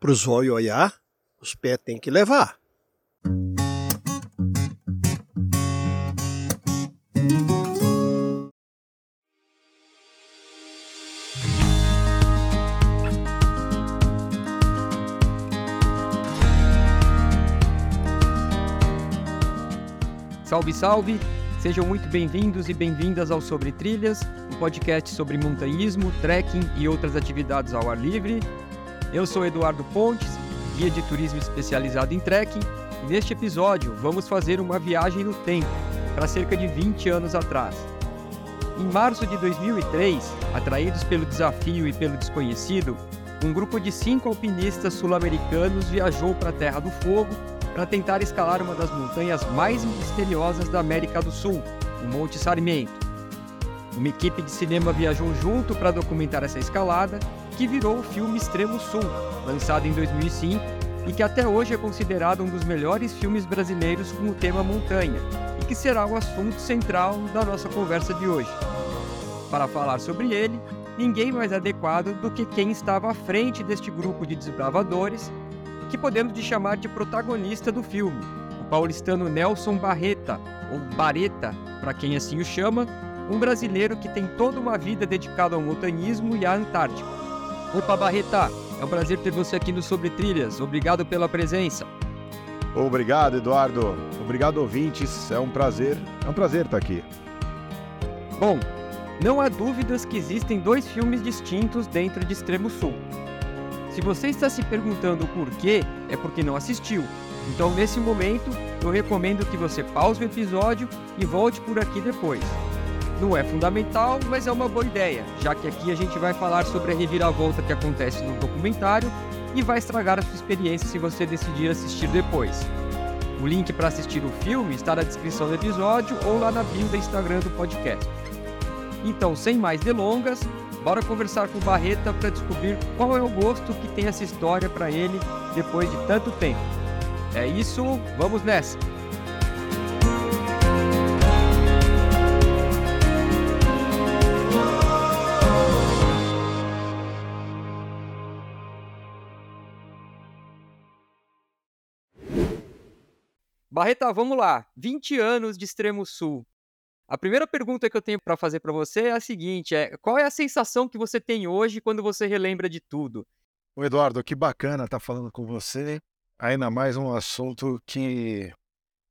Pro zóio olhar, os pés tem que levar. Salve, salve! Sejam muito bem-vindos e bem-vindas ao Sobre Trilhas, um podcast sobre montanhismo, trekking e outras atividades ao ar livre. Eu sou Eduardo Pontes, guia de turismo especializado em trekking, e neste episódio vamos fazer uma viagem no tempo, para cerca de 20 anos atrás. Em março de 2003, atraídos pelo desafio e pelo desconhecido, um grupo de cinco alpinistas sul-americanos viajou para a Terra do Fogo para tentar escalar uma das montanhas mais misteriosas da América do Sul, o Monte Sarmiento. Uma equipe de cinema viajou junto para documentar essa escalada, que virou o filme Extremo Sul, lançado em 2005 e que até hoje é considerado um dos melhores filmes brasileiros com o tema montanha, e que será o assunto central da nossa conversa de hoje. Para falar sobre ele, ninguém mais adequado do que quem estava à frente deste grupo de desbravadores que podemos te chamar de protagonista do filme, o paulistano Nelson Barreta, ou Bareta, para quem assim o chama, um brasileiro que tem toda uma vida dedicada ao montanhismo e à Antártica. Opa, Barreta, é um prazer ter você aqui no Sobre Trilhas. Obrigado pela presença. Obrigado, Eduardo. Obrigado, ouvintes. É um prazer, é um prazer estar aqui. Bom, não há dúvidas que existem dois filmes distintos dentro de Extremo Sul. Se você está se perguntando o porquê, é porque não assistiu. Então, nesse momento, eu recomendo que você pause o episódio e volte por aqui depois. Não é fundamental, mas é uma boa ideia, já que aqui a gente vai falar sobre a reviravolta que acontece no documentário e vai estragar a sua experiência se você decidir assistir depois. O link para assistir o filme está na descrição do episódio ou lá na bio do Instagram do podcast. Então, sem mais delongas, bora conversar com o Barreta para descobrir qual é o gosto que tem essa história para ele depois de tanto tempo. É isso, vamos nessa! Barreta, vamos lá. 20 anos de Extremo Sul. A primeira pergunta que eu tenho para fazer para você é a seguinte: é, qual é a sensação que você tem hoje quando você relembra de tudo? O Eduardo, que bacana estar tá falando com você. Ainda mais um assunto que,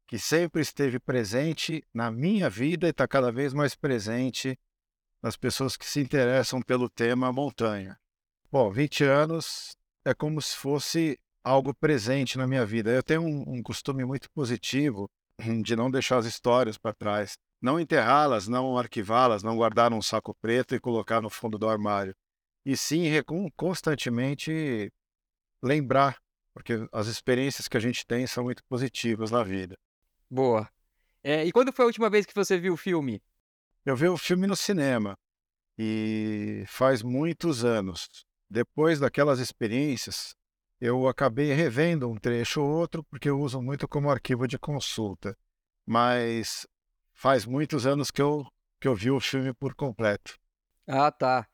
que sempre esteve presente na minha vida e está cada vez mais presente nas pessoas que se interessam pelo tema montanha. Bom, 20 anos é como se fosse algo presente na minha vida. Eu tenho um, um costume muito positivo de não deixar as histórias para trás, não enterrá-las, não arquivá-las, não guardar num saco preto e colocar no fundo do armário, e sim constantemente lembrar, porque as experiências que a gente tem são muito positivas na vida. Boa. É, e quando foi a última vez que você viu o filme? Eu vi o filme no cinema e faz muitos anos. Depois daquelas experiências, eu acabei revendo um trecho ou outro, porque eu uso muito como arquivo de consulta. Mas faz muitos anos que eu, que eu vi o filme por completo. Ah, tá.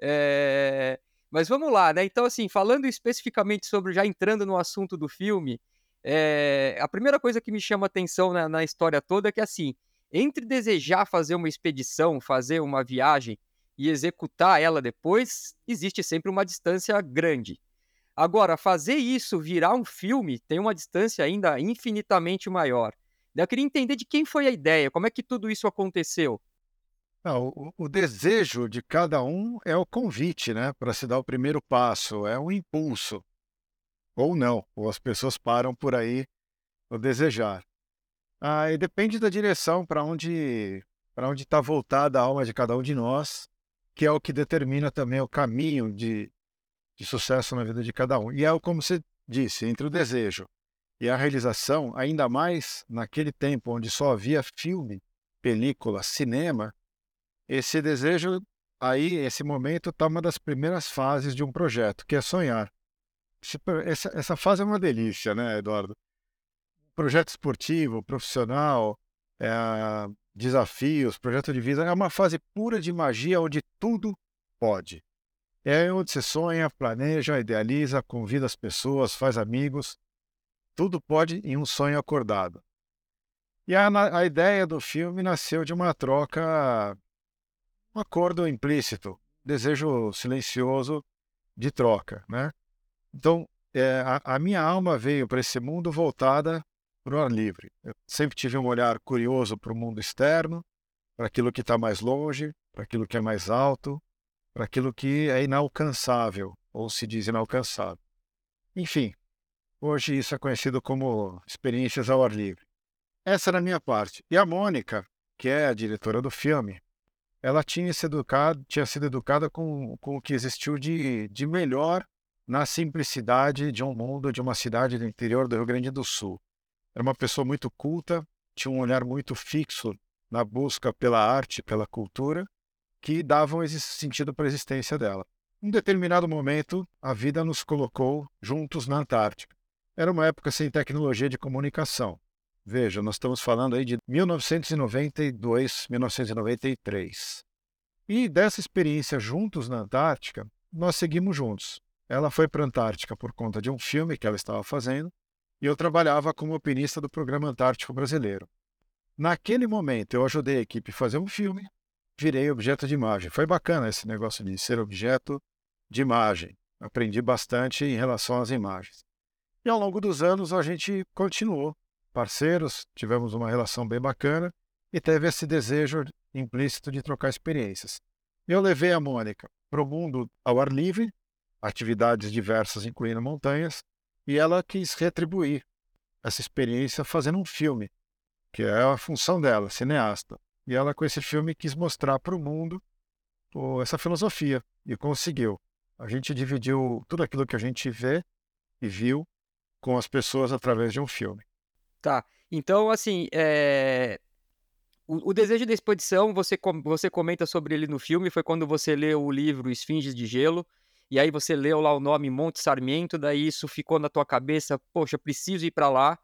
É... Mas vamos lá, né? Então, assim, falando especificamente sobre, já entrando no assunto do filme, é... a primeira coisa que me chama atenção na, na história toda é que, assim, entre desejar fazer uma expedição, fazer uma viagem e executar ela depois, existe sempre uma distância grande. Agora, fazer isso virar um filme tem uma distância ainda infinitamente maior. Eu queria entender de quem foi a ideia, como é que tudo isso aconteceu. Não, o, o, desejo de cada um é o convite, né, para se dar o primeiro passo, é um impulso. Ou não, ou as pessoas param por aí no desejar. Ah, e depende da direção para onde para onde está voltada a alma de cada um de nós, que é o que determina também o caminho de, de sucesso na vida de cada um. E é como você disse, entre o desejo e a realização, ainda mais naquele tempo onde só havia filme, película, cinema, esse desejo aí, esse momento está uma das primeiras fases de um projeto, que é sonhar. Essa, essa fase é uma delícia, né, Eduardo? Projeto esportivo, profissional, é, desafios, projeto de vida, é uma fase pura de magia onde tudo pode. É onde você sonha, planeja, idealiza, convida as pessoas, faz amigos. Tudo pode em um sonho acordado. E a, a ideia do filme nasceu de uma troca, um acordo implícito, desejo silencioso de troca, né? Então, é, a, a minha alma veio para esse mundo voltada para o ar livre. Eu sempre tive um olhar curioso para o mundo externo, para aquilo que está mais longe, para aquilo que é mais alto, para aquilo que é inalcançável, ou se diz inalcançável. Enfim, hoje isso é conhecido como experiências ao ar livre. Essa era a minha parte. E a Mônica, que é a diretora do filme, ela tinha, se educado, tinha sido educada com, com o que existiu de, de melhor na simplicidade de um mundo, de uma cidade do interior do Rio Grande do Sul. Era uma pessoa muito culta, tinha um olhar muito fixo na busca pela arte, pela cultura, que davam esse sentido para a existência dela. Um determinado momento, a vida nos colocou juntos na Antártica. Era uma época sem tecnologia de comunicação. Veja, nós estamos falando aí de 1992, 1993. E dessa experiência juntos na Antártica, nós seguimos juntos. Ela foi para a Antártica por conta de um filme que ela estava fazendo, e eu trabalhava como opinista do Programa Antártico Brasileiro. Naquele momento, eu ajudei a equipe a fazer um filme, virei objeto de imagem. Foi bacana esse negócio de ser objeto de imagem. Aprendi bastante em relação às imagens. E ao longo dos anos, a gente continuou parceiros, tivemos uma relação bem bacana e teve esse desejo implícito de trocar experiências. Eu levei a Mônica para o mundo ao ar livre, atividades diversas, incluindo montanhas, e ela quis retribuir essa experiência fazendo um filme que é a função dela, cineasta. E ela, com esse filme, quis mostrar para o mundo essa filosofia e conseguiu. A gente dividiu tudo aquilo que a gente vê e viu com as pessoas através de um filme. Tá. Então, assim, é... o, o, desejo da expedição, você, com... você comenta sobre ele no filme, foi quando você leu o livro Esfinges de Gelo, e aí você leu lá o nome Monte Sarmiento, daí isso ficou na tua cabeça, poxa, preciso ir para lá,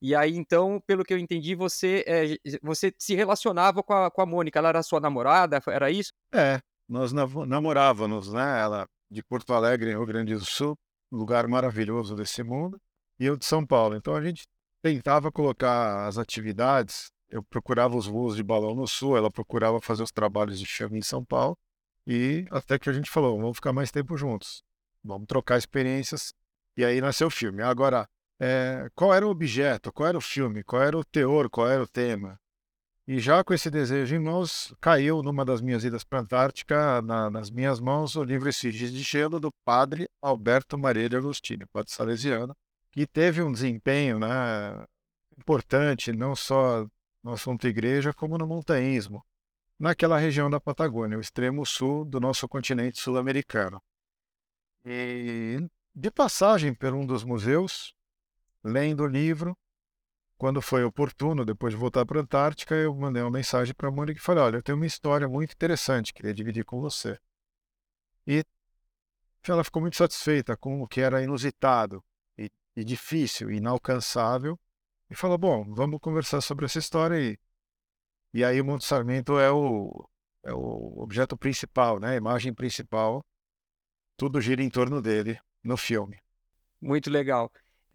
e aí, então, pelo que eu entendi, você, é, você se relacionava com a, com a Mônica. Ela era sua namorada? Era isso? É, nós namorávamos, né? Ela de Porto Alegre, Rio Grande do Sul, lugar maravilhoso desse mundo, e eu de São Paulo. Então a gente tentava colocar as atividades. Eu procurava os voos de balão no Sul, ela procurava fazer os trabalhos de filme em São Paulo. E até que a gente falou, vamos ficar mais tempo juntos, vamos trocar experiências. E aí nasceu o filme. Agora, é, qual era o objeto, qual era o filme, qual era o teor, qual era o tema. E já com esse desejo em mãos, caiu numa das minhas idas para a Antártica, na, nas minhas mãos, o livro Esfinges de Gelo do padre Alberto Maria de Agostinho, padre salesiano, que teve um desempenho né, importante, não só no assunto igreja, como no montanhismo, naquela região da Patagônia, o extremo sul do nosso continente sul-americano. E de passagem por um dos museus, lendo o livro. Quando foi oportuno, depois de voltar para a Antártica, eu mandei uma mensagem para a Mônica e falei: Olha, eu tenho uma história muito interessante, queria dividir com você. E ela ficou muito satisfeita com o que era inusitado e, e difícil, inalcançável, e falou: Bom, vamos conversar sobre essa história aí. E aí o Monte Sarmento é o, é o objeto principal, né? a imagem principal. Tudo gira em torno dele no filme. Muito legal.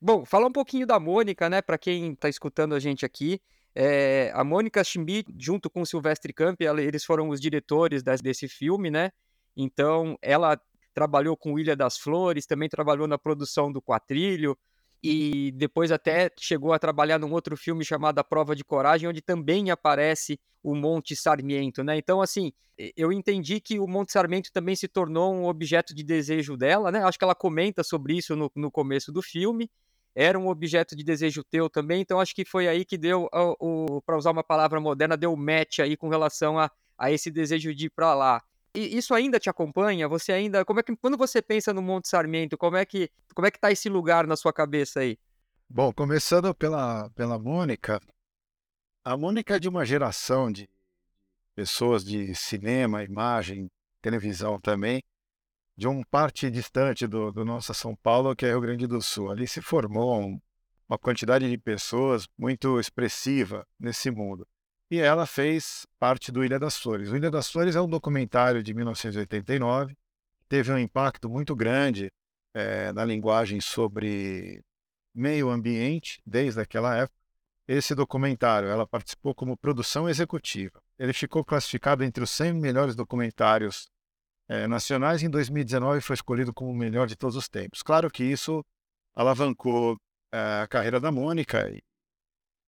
Bom, falar um pouquinho da Mônica, né, para quem está escutando a gente aqui. É, a Mônica Schmidt, junto com o Silvestre Camp, eles foram os diretores desse, desse filme, né? Então, ela trabalhou com Ilha das Flores, também trabalhou na produção do Quatrilho, e depois até chegou a trabalhar num outro filme chamado A Prova de Coragem, onde também aparece o Monte Sarmiento, né? Então, assim, eu entendi que o Monte Sarmiento também se tornou um objeto de desejo dela, né? Acho que ela comenta sobre isso no, no começo do filme. Era um objeto de desejo teu também, então acho que foi aí que deu, o, o para usar uma palavra moderna, deu match aí com relação a, a esse desejo de ir para lá. E isso ainda te acompanha? Você ainda, como é que quando você pensa no Monte Sarmiento, como é que como é que tá esse lugar na sua cabeça aí? Bom, começando pela pela Mônica, a Mônica é de uma geração de pessoas de cinema, imagem, televisão também, de uma parte distante do, do nosso São Paulo, que é Rio Grande do Sul. Ali se formou um, uma quantidade de pessoas muito expressiva nesse mundo e ela fez parte do Ilha das Flores. O Ilha das Flores é um documentário de 1989, teve um impacto muito grande é, na linguagem sobre meio ambiente desde aquela época. Esse documentário, ela participou como produção executiva. Ele ficou classificado entre os 100 melhores documentários é, nacionais. Em 2019 foi escolhido como o melhor de todos os tempos. Claro que isso alavancou é, a carreira da Mônica e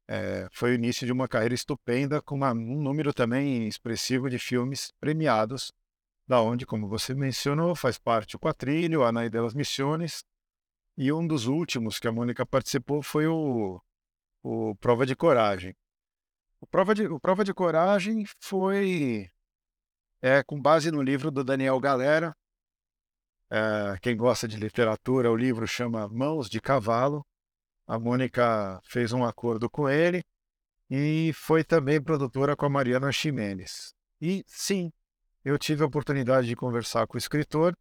é, foi o início de uma carreira estupenda com uma, um número também expressivo de filmes premiados, da onde, como você mencionou, faz parte o Quatrilho, a Anaí delas Missiones, e um dos últimos que a Mônica participou foi o, o Prova de Coragem. O Prova de, o Prova de Coragem foi é, com base no livro do Daniel Galera. É, quem gosta de literatura, o livro chama Mãos de Cavalo. A Mônica fez um acordo com ele e foi também produtora com a Mariana Ximenes. E sim, eu tive a oportunidade de conversar com o escritor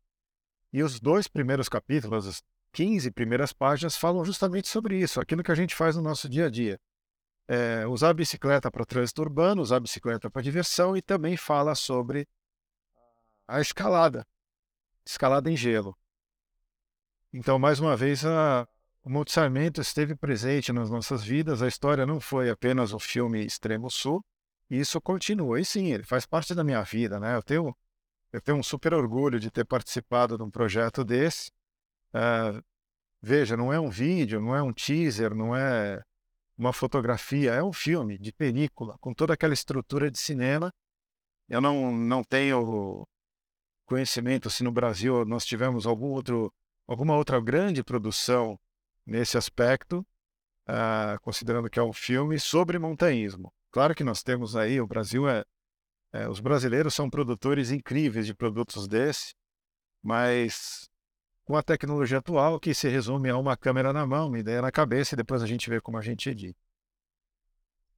e os dois primeiros capítulos, as 15 primeiras páginas, falam justamente sobre isso, aquilo que a gente faz no nosso dia a dia. É, usar a bicicleta para trânsito urbano, usar a bicicleta para diversão e também fala sobre a escalada, escalada em gelo. Então, mais uma vez, a, o Monte Sarmento esteve presente nas nossas vidas. A história não foi apenas o filme Extremo Sul, e isso continua. E sim, ele faz parte da minha vida, né? Eu tenho, eu tenho um super orgulho de ter participado de um projeto desse. Uh, veja, não é um vídeo, não é um teaser, não é uma fotografia, é um filme de película, com toda aquela estrutura de cinema. Eu não, não tenho conhecimento se no Brasil nós tivemos algum outro, alguma outra grande produção nesse aspecto, uh, considerando que é um filme sobre montanhismo. Claro que nós temos aí, o Brasil é, é, os brasileiros são produtores incríveis de produtos desse, mas com a tecnologia atual que se resume a uma câmera na mão, uma ideia na cabeça e depois a gente vê como a gente edita.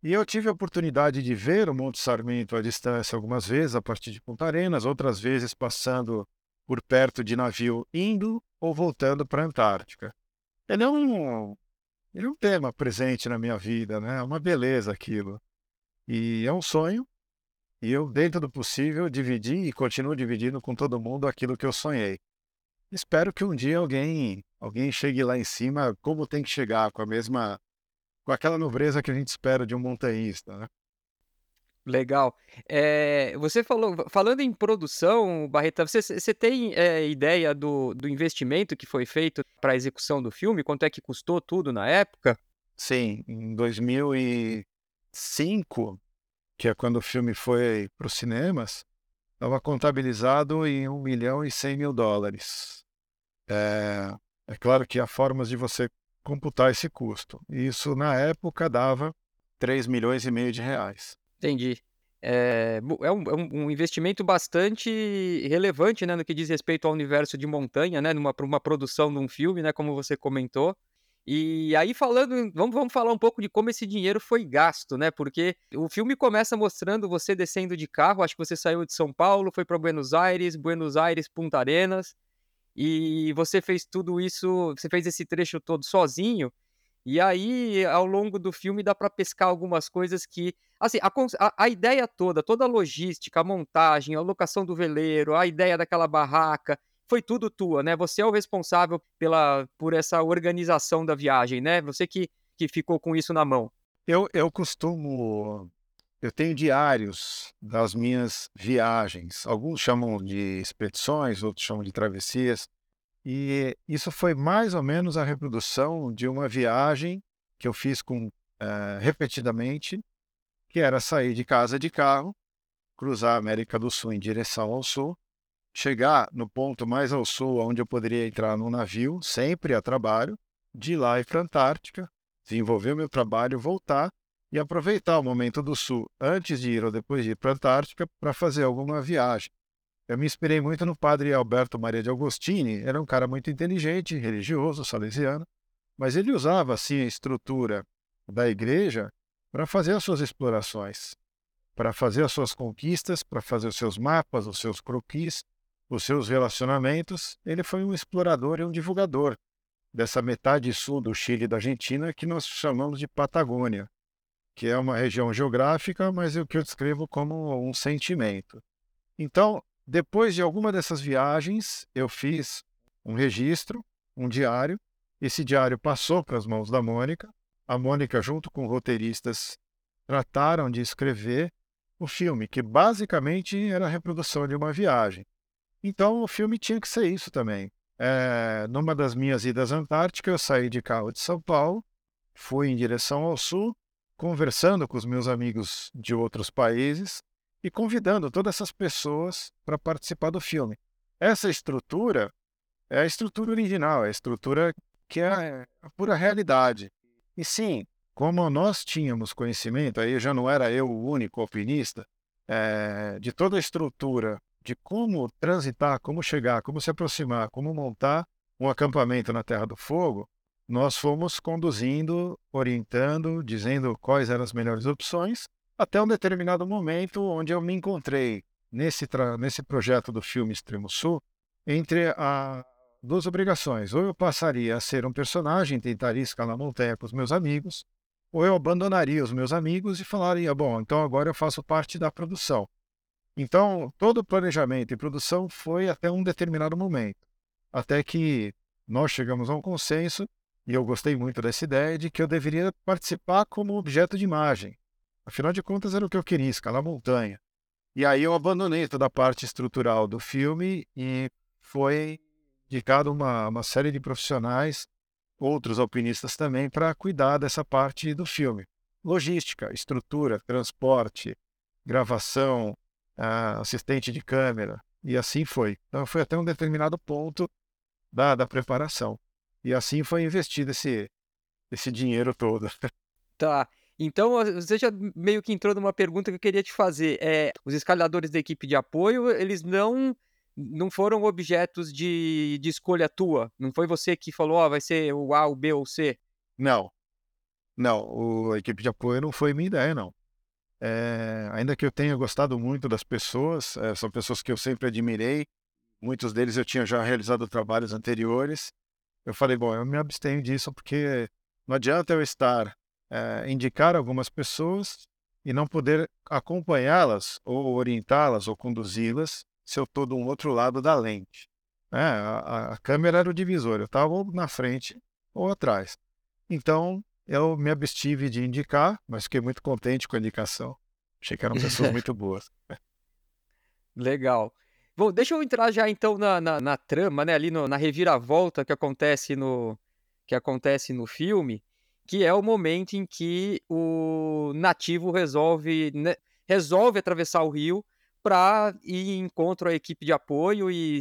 E eu tive a oportunidade de ver o Monte Sarmento à distância algumas vezes, a partir de Punta Arenas, outras vezes passando por perto de navio indo ou voltando para a Antártica ele é um, ele é um tema presente na minha vida, né? É uma beleza aquilo. E é um sonho. E eu, dentro do possível, dividi e continuo dividindo com todo mundo aquilo que eu sonhei. Espero que um dia alguém, alguém chegue lá em cima como tem que chegar, com a mesma, com aquela nobreza que a gente espera de um montanhista, né? Legal. É, você falou, falando em produção, Barreta, você, você tem é, ideia do, do investimento que foi feito para a execução do filme? Quanto é que custou tudo na época? Sim, em 2005, que é quando o filme foi para os cinemas, estava contabilizado em 1 milhão e 100 mil dólares. É, é claro que há formas de você computar esse custo. Isso, na época, dava 3 milhões e meio de reais. Entendi. É, é, um, é um investimento bastante relevante, né, no que diz respeito ao universo de montanha, né, numa uma produção de um filme, né, como você comentou. E aí falando, vamos, vamos falar um pouco de como esse dinheiro foi gasto, né? Porque o filme começa mostrando você descendo de carro, acho que você saiu de São Paulo, foi para Buenos Aires, Buenos Aires, Punta Arenas, e você fez tudo isso, você fez esse trecho todo sozinho. E aí, ao longo do filme, dá para pescar algumas coisas que. Assim, a, a, ideia toda, toda a logística, a montagem, a locação do veleiro, a ideia daquela barraca, foi tudo tua, né? Você é o responsável pela, por essa organização da viagem, né? Você que, que ficou com isso na mão. Eu, eu costumo. Eu tenho diários das minhas viagens. Alguns chamam de expedições, outros chamam de travessias. E isso foi mais ou menos a reprodução de uma viagem que eu fiz com uh, repetidamente, que era sair de casa de carro, cruzar a América do Sul em direção ao sul, chegar no ponto mais ao sul, onde eu poderia entrar num navio, sempre a trabalho, de lá ir para a Antártica, desenvolver o meu trabalho, voltar e aproveitar o momento do sul, antes de ir ou depois de ir para a Antártica, para fazer alguma viagem. Eu me inspirei muito no padre Alberto Maria de Agostini, era um cara muito inteligente, religioso, salesiano, mas ele usava assim a estrutura da igreja para fazer as suas explorações, para fazer as suas conquistas, para fazer os seus mapas, os seus croquis, os seus relacionamentos. Ele foi um explorador e um divulgador dessa metade sul do Chile e da Argentina que nós chamamos de Patagônia, que é uma região geográfica, mas é o que eu descrevo como um sentimento. Então, Depois de alguma dessas viagens, eu fiz um registro, um diário. Esse diário passou para as mãos da Mônica. A Mônica, junto com roteiristas, trataram de escrever o filme, que basicamente era a reprodução de uma viagem. Então o filme tinha que ser isso também. É, numa das minhas idas à Antártica, eu saí de carro de São Paulo, fui em direção ao sul, conversando com os meus amigos de outros países e convidando todas essas pessoas para participar do filme. Essa estrutura é a estrutura original, é a estrutura que é a pura realidade. E sim, como nós tínhamos conhecimento, aí já não era eu o único alpinista, é, de toda a estrutura de como transitar, como chegar, como se aproximar, como montar um acampamento na Terra do Fogo, nós fomos conduzindo, orientando, dizendo quais eram as melhores opções, até um determinado momento onde eu me encontrei nesse, nesse projeto do filme Extremo Sul entre a, duas obrigações. Ou eu passaria a ser um personagem, tentaria escalar a montanha com os meus amigos, ou eu abandonaria os meus amigos e falaria: bom, então agora eu faço parte da produção. Então, todo o planejamento e produção foi até um determinado momento, até que nós chegamos a um consenso, e eu gostei muito dessa ideia, de que eu deveria participar como objeto de imagem. Afinal de contas, era o que eu queria, escalar montanha. E aí eu abandonei toda a parte estrutural do filme e foi indicado uma, uma série de profissionais outros alpinistas também para cuidar dessa parte do filme. Logística, estrutura, transporte, gravação, assistente de câmera, e assim foi. Então foi até um determinado ponto da, da preparação. E assim foi investido esse, esse dinheiro todo. Tá. Então, você já meio que entrou numa pergunta que eu queria te fazer. É, os escaladores da equipe de apoio, eles não não foram objetos de, de escolha tua? Não foi você que falou, ó, oh, vai ser o A, o B ou o C? Não. Não, o, a equipe de apoio não foi minha ideia, não. É, ainda que eu tenha gostado muito das pessoas, é, são pessoas que eu sempre admirei, muitos deles eu tinha já realizado trabalhos anteriores. Eu falei, bom, eu me abstenho disso porque não adianta eu estar, é, indicar algumas pessoas e não poder acompanhá-las, ou orientá-las, ou conduzi-las se eu estou do outro lado da lente. É, a, a, câmera era o divisor, eu estava ou na frente ou atrás. Então, eu me abstive de indicar, mas fiquei muito contente com a indicação. Achei que eram pessoas muito boas. Legal. Bom, deixa eu entrar já então na, na, na trama, né? Ali no, na reviravolta que acontece no que acontece no filme, que é o momento em que o nativo resolve né, resolve atravessar o rio para ir em encontro à equipe de apoio e,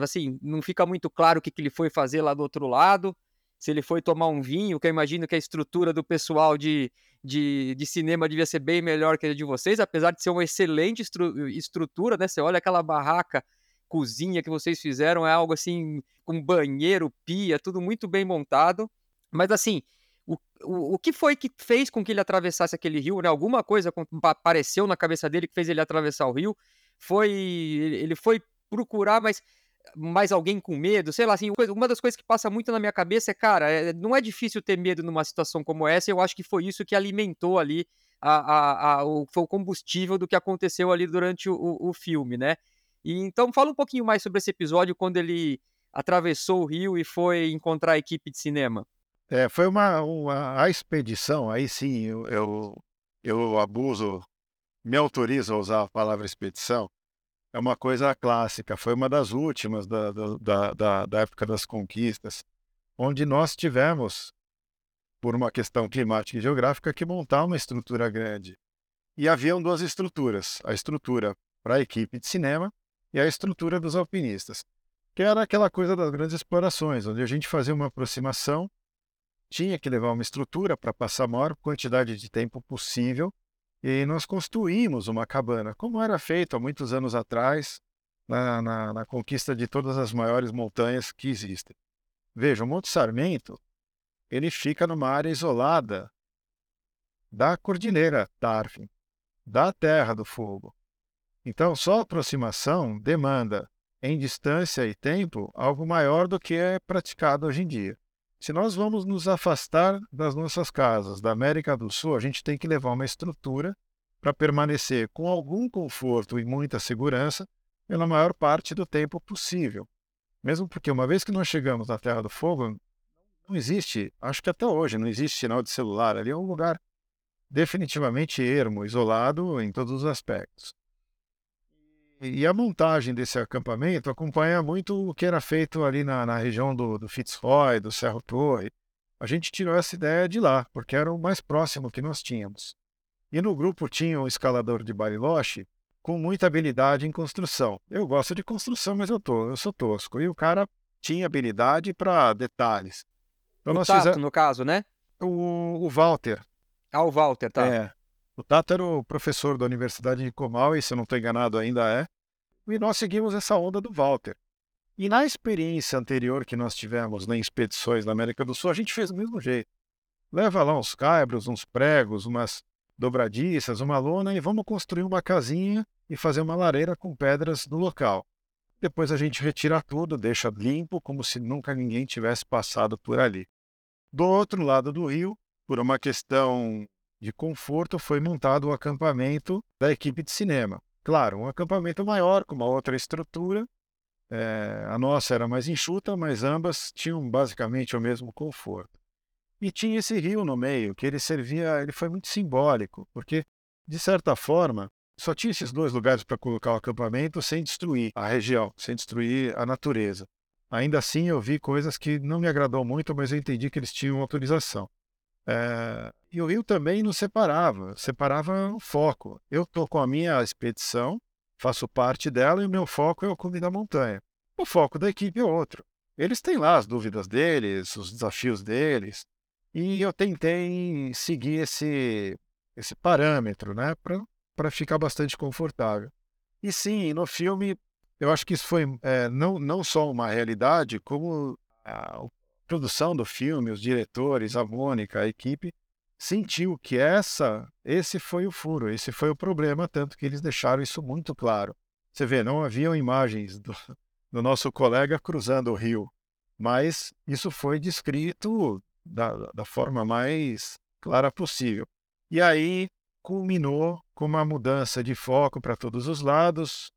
assim, não fica muito claro o que, que ele foi fazer lá do outro lado. Se ele foi tomar um vinho, que eu imagino que a estrutura do pessoal de, de, de cinema devia ser bem melhor que a de vocês, apesar de ser uma excelente estru estrutura, né? Você olha aquela barraca, cozinha que vocês fizeram, é algo assim, com banheiro, pia, tudo muito bem montado. Mas assim, o, o, o que foi que fez com que ele atravessasse aquele rio? Né? Alguma coisa apareceu na cabeça dele que fez ele atravessar o rio? Foi ele foi procurar mais, mais alguém com medo? Sei lá, assim, uma das coisas que passa muito na minha cabeça é, cara, é, não é difícil ter medo numa situação como essa. Eu acho que foi isso que alimentou ali a, a, a, o, foi o combustível do que aconteceu ali durante o, o filme, né? E, então, fala um pouquinho mais sobre esse episódio quando ele atravessou o rio e foi encontrar a equipe de cinema. É, foi uma, uma a expedição, aí sim eu, eu, eu abuso, me autorizo a usar a palavra expedição, é uma coisa clássica, foi uma das últimas da, da, da, da época das conquistas, onde nós tivemos, por uma questão climática e geográfica, que montar uma estrutura grande. E haviam duas estruturas, a estrutura para a equipe de cinema e a estrutura dos alpinistas, que era aquela coisa das grandes explorações, onde a gente fazia uma aproximação tinha que levar uma estrutura para passar a maior quantidade de tempo possível e nós construímos uma cabana, como era feito há muitos anos atrás, na, na, na conquista de todas as maiores montanhas que existem. Veja, o Monte Sarmento ele fica numa área isolada da Cordilheira Darwin, da Terra do Fogo. Então, só aproximação demanda, em distância e tempo, algo maior do que é praticado hoje em dia. Se nós vamos nos afastar das nossas casas, da América do Sul, a gente tem que levar uma estrutura para permanecer com algum conforto e muita segurança pela maior parte do tempo possível. Mesmo porque, uma vez que nós chegamos na Terra do Fogo, não existe, acho que até hoje, não existe sinal de celular. Ali é um lugar definitivamente ermo, isolado em todos os aspectos. E a montagem desse acampamento acompanha muito o que era feito ali na, na região do, do Fitzroy, do Cerro Torre. A gente tirou essa ideia de lá, porque era o mais próximo que nós tínhamos. E no grupo tinha um escalador de Bariloche com muita habilidade em construção. Eu gosto de construção, mas eu, tô, eu sou tosco. E o cara tinha habilidade para detalhes. Então, o Tato, no caso, né? O, o Walter. Ah, o Walter, tá. É. O Tato era o professor da Universidade de Comal, e se eu não estou enganado ainda é. E nós seguimos essa onda do Walter. E na experiência anterior que nós tivemos em expedições na América do Sul, a gente fez do mesmo jeito. Leva lá uns caibros, uns pregos, umas dobradiças, uma lona e vamos construir uma casinha e fazer uma lareira com pedras no local. Depois a gente retira tudo, deixa limpo, como se nunca ninguém tivesse passado por ali. Do outro lado do rio, por uma questão de conforto, foi montado o acampamento da equipe de cinema. Claro, um acampamento maior, com uma outra estrutura. É, a nossa era mais enxuta, mas ambas tinham basicamente o mesmo conforto. E tinha esse rio no meio, que ele servia, ele foi muito simbólico, porque, de certa forma, só tinha esses dois lugares para colocar o acampamento sem destruir a região, sem destruir a natureza. Ainda assim, eu vi coisas que não me agradou muito, mas eu entendi que eles tinham autorização. É, e o rio também nos separava, separava o foco. Eu estou com a minha expedição, faço parte dela e o meu foco é o cume da montanha. O foco da equipe é outro. Eles têm lá as dúvidas deles, os desafios deles, e eu tentei seguir esse, esse parâmetro, né, para ficar bastante confortável. E sim, no filme, eu acho que isso foi é, não, não só uma realidade, como a, produção do filme, os diretores, a Mônica, a equipe, sentiu que essa, esse foi o furo, esse foi o problema, tanto que eles deixaram isso muito claro. Você vê, não haviam imagens do, do nosso colega cruzando o rio, mas isso foi descrito da, da forma mais clara possível. E aí culminou com uma mudança de foco para todos os lados.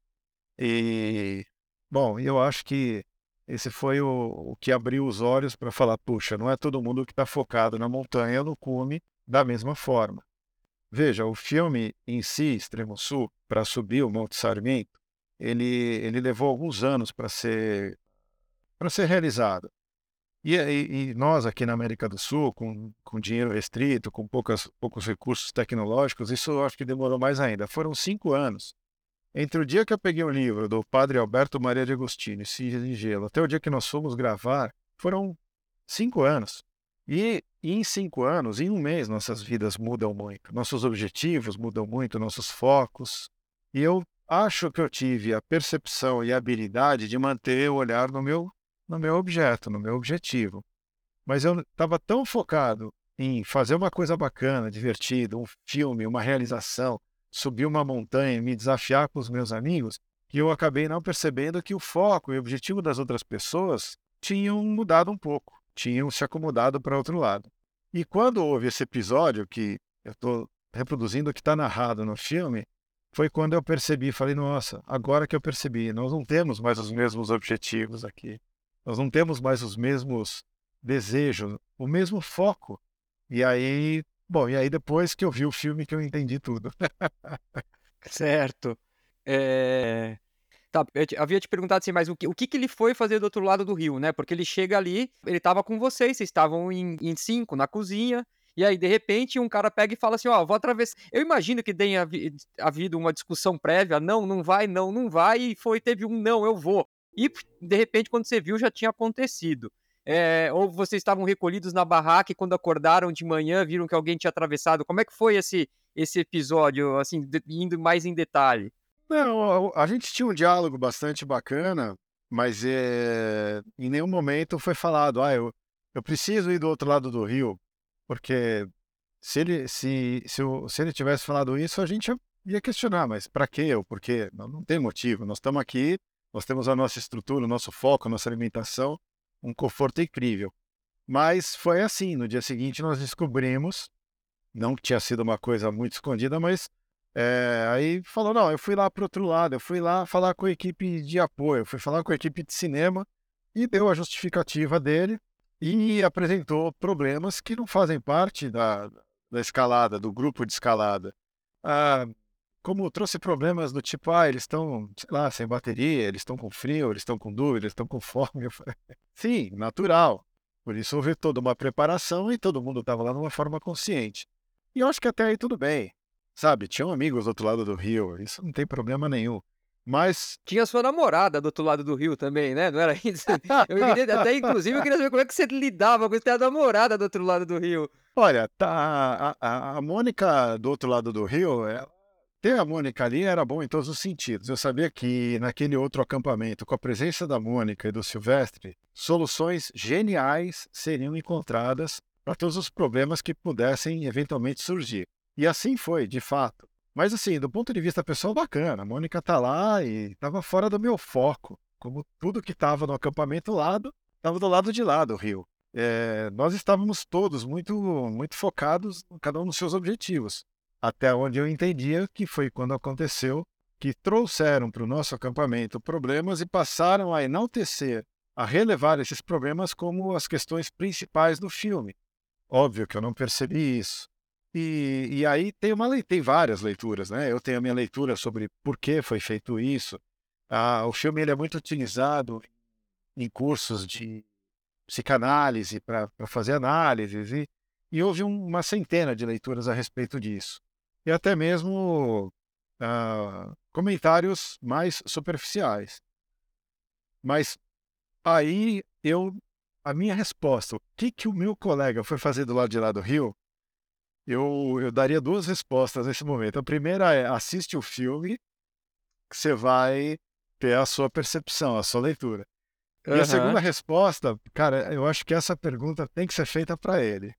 E, bom, eu acho que esse foi o, o que abriu os olhos para falar: puxa, não é todo mundo que está focado na montanha no cume da mesma forma. Veja, o filme em si, Extremo Sul, para subir o Monte Sarmento, ele, ele levou alguns anos para ser, ser realizado. E, e, e, nós aqui na América do Sul, com, com dinheiro restrito, com poucas, poucos recursos tecnológicos, isso eu acho que demorou mais ainda. Foram cinco anos entre o dia que eu peguei o livro do padre Alberto Maria de Agostini, Cisne de Gelo, até o dia que nós fomos gravar, foram cinco anos. E, e em cinco anos, em um mês, nossas vidas mudam muito. Nossos objetivos mudam muito, nossos focos. E eu acho que eu tive a percepção e a habilidade de manter o olhar no meu, no meu objeto, no meu objetivo. Mas eu estava tão focado em fazer uma coisa bacana, divertida, um filme, uma realização, subir uma montanha, me desafiar com os meus amigos, que eu acabei não percebendo que o foco e o objetivo das outras pessoas tinham mudado um pouco, tinham se acomodado para outro lado. E quando houve esse episódio, que eu estou reproduzindo o que está narrado no filme, foi quando eu percebi, falei, nossa, agora que eu percebi, nós não temos mais os mesmos objetivos aqui, nós não temos mais os mesmos desejos, o mesmo foco. E aí Bom, e aí depois que eu vi o filme que eu entendi tudo. certo. É... Tá, eu havia te perguntado assim, mas o que, o que, que ele foi fazer do outro lado do rio, né? Porque ele chega ali, ele tava com vocês, vocês estavam em, em cinco na cozinha, e aí, de repente, um cara pega e fala assim: Ó, oh, vou atravessar. Eu imagino que tenha havido uma discussão prévia: não, não vai, não, não vai, e foi, teve um não, eu vou. E, de repente, quando você viu, já tinha acontecido. É, ou vocês estavam recolhidos na barraca e quando acordaram de manhã viram que alguém tinha atravessado? Como é que foi esse, esse episódio, assim, de, indo mais em detalhe? Não, a, a, gente tinha um diálogo bastante bacana, mas é, em nenhum momento foi falado, ah, eu, eu preciso ir do outro lado do rio, porque se ele, se, se, eu, se ele tivesse falado isso, a gente ia questionar, mas para quê ou quê? Não, não tem motivo, nós estamos aqui, nós temos a nossa estrutura, o nosso foco, a nossa alimentação, um conforto incrível. Mas foi assim, no dia seguinte nós descobrimos, não que tinha sido uma coisa muito escondida, mas É, aí falou, não, eu fui lá para outro lado, eu fui lá falar com a equipe de apoio, eu fui falar com a equipe de cinema e deu a justificativa dele e apresentou problemas que não fazem parte da, da escalada, do grupo de escalada. Ah, como trouxe problemas do tipo, ah, eles estão, sei lá, sem bateria, eles estão com frio, eles estão com dúvida, eles estão com fome. Falei, Sim, natural. Por isso houve toda uma preparação e todo mundo estava lá de uma forma consciente. E eu acho que até aí tudo bem. Sabe, tinham amigos do outro lado do rio, isso não tem problema nenhum. Mas. Tinha sua namorada do outro lado do rio também, né? Não era isso? Eu queria, até, inclusive, eu queria saber como é que você lidava com ter a namorada do outro lado do rio. Olha, tá, a, a, a Mônica do outro lado do rio, ela, ter a Mônica ali era bom em todos os sentidos. Eu sabia que naquele outro acampamento, com a presença da Mônica e do Silvestre, soluções geniais seriam encontradas para todos os problemas que pudessem eventualmente surgir. E assim foi, de fato. Mas assim, do ponto de vista pessoal, bacana. A Mônica tá lá e estava fora do meu foco. Como tudo que estava no acampamento lado, estava do lado de lá do rio. É, nós estávamos todos muito, muito focados, cada um nos seus objetivos. Até onde eu entendia que foi quando aconteceu que trouxeram para o nosso acampamento problemas e passaram a enaltecer, a relevar esses problemas como as questões principais do filme. Óbvio que eu não percebi isso. E, e aí tem, uma, tem várias leituras, né? Eu tenho a minha leitura sobre por que foi feito isso. Ah, o filme ele é muito utilizado em cursos de psicanálise para fazer análises e, e houve um, uma centena de leituras a respeito disso. E até mesmo ah, comentários mais superficiais. Mas aí eu a minha resposta, o que, que o meu colega foi fazer do lado de lá do Rio, eu, eu daria duas respostas nesse momento. A primeira é assiste o filme, que você vai ter a sua percepção, a sua leitura. E a segunda resposta, cara, eu acho que essa pergunta tem que ser feita para ele.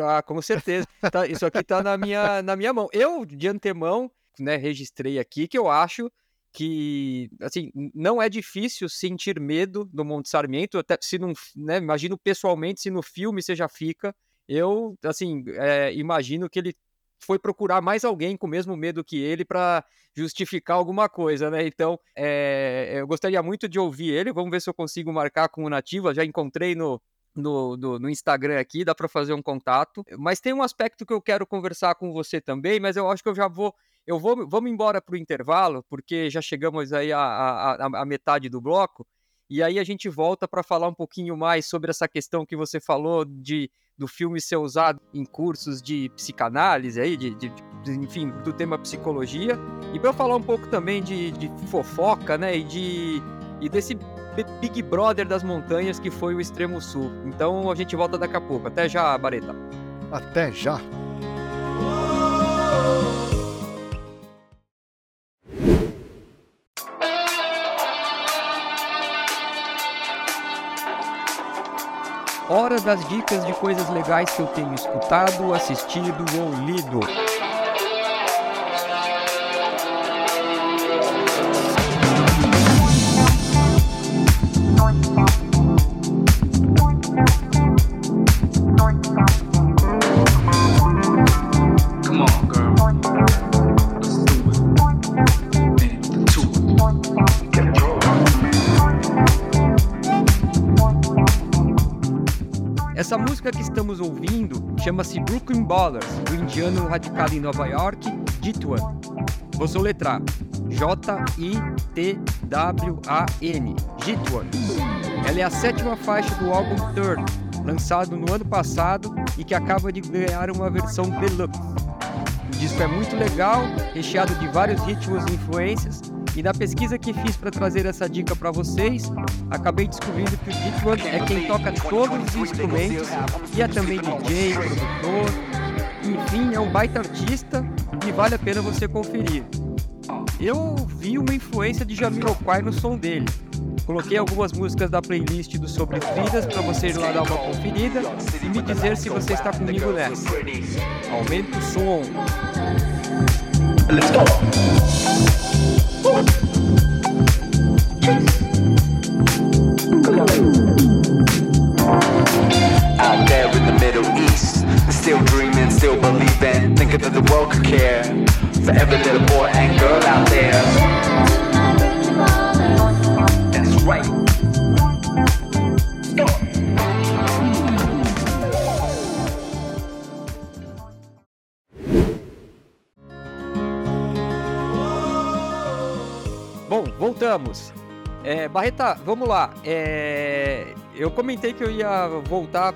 Ah, com certeza. Tá, isso aqui está na minha, na minha mão. Eu, de antemão, né, registrei aqui que eu acho que, assim, não é difícil sentir medo do Monte Sarmento, até se não, né, imagino pessoalmente se no filme você já fica, eu, assim, é, imagino que ele foi procurar mais alguém com o mesmo medo que ele para justificar alguma coisa, né? Então, é, eu gostaria muito de ouvir ele. Vamos ver se eu consigo marcar com o Nativa. Já encontrei no, no, no, no, Instagram aqui, dá para fazer um contato. Mas tem um aspecto que eu quero conversar com você também, mas eu acho que eu já vou. Eu vou, vamos embora para o intervalo, porque já chegamos aí à, à, à metade do bloco. E aí a gente volta para falar um pouquinho mais sobre essa questão que você falou de do filme ser usado em cursos de psicanálise aí, de, de, de enfim, do tema psicologia, e para falar um pouco também de, de, fofoca, né, e de e desse Big Brother das montanhas que foi o Extremo Sul. Então a gente volta daqui a pouco. Até já, Bareta. Até já. Hora das dicas de coisas legais que eu tenho escutado, assistido ou lido. Estamos ouvindo chama-se Brooklyn Ballers, do indiano radicado em Nova York, Jitwan. Vou soletrar J-I-T-W-A-N, Jitwan. Ela é a sétima faixa do álbum Third, lançado no ano passado e que acaba de ganhar uma versão deluxe. O disco é muito legal, recheado de vários ritmos e influências, e na pesquisa que fiz para trazer essa dica para vocês, acabei descobrindo que o Ditwan é quem toca todos os instrumentos e é também DJ, produtor, enfim, é um baita artista e vale a pena você conferir. Eu vi uma influência de Jamiroquai no som dele. Coloquei algumas músicas da playlist do Sobre Trilhas para você ir lá dar uma conferida e me dizer se você está comigo nessa. Aumenta o som. Let's go. Out there in the Middle East, still dreaming, still believing, thinking that the world could care. for every little boy and girl out there. Voltamos. É, Barreta, vamos lá. É, eu comentei que eu ia voltar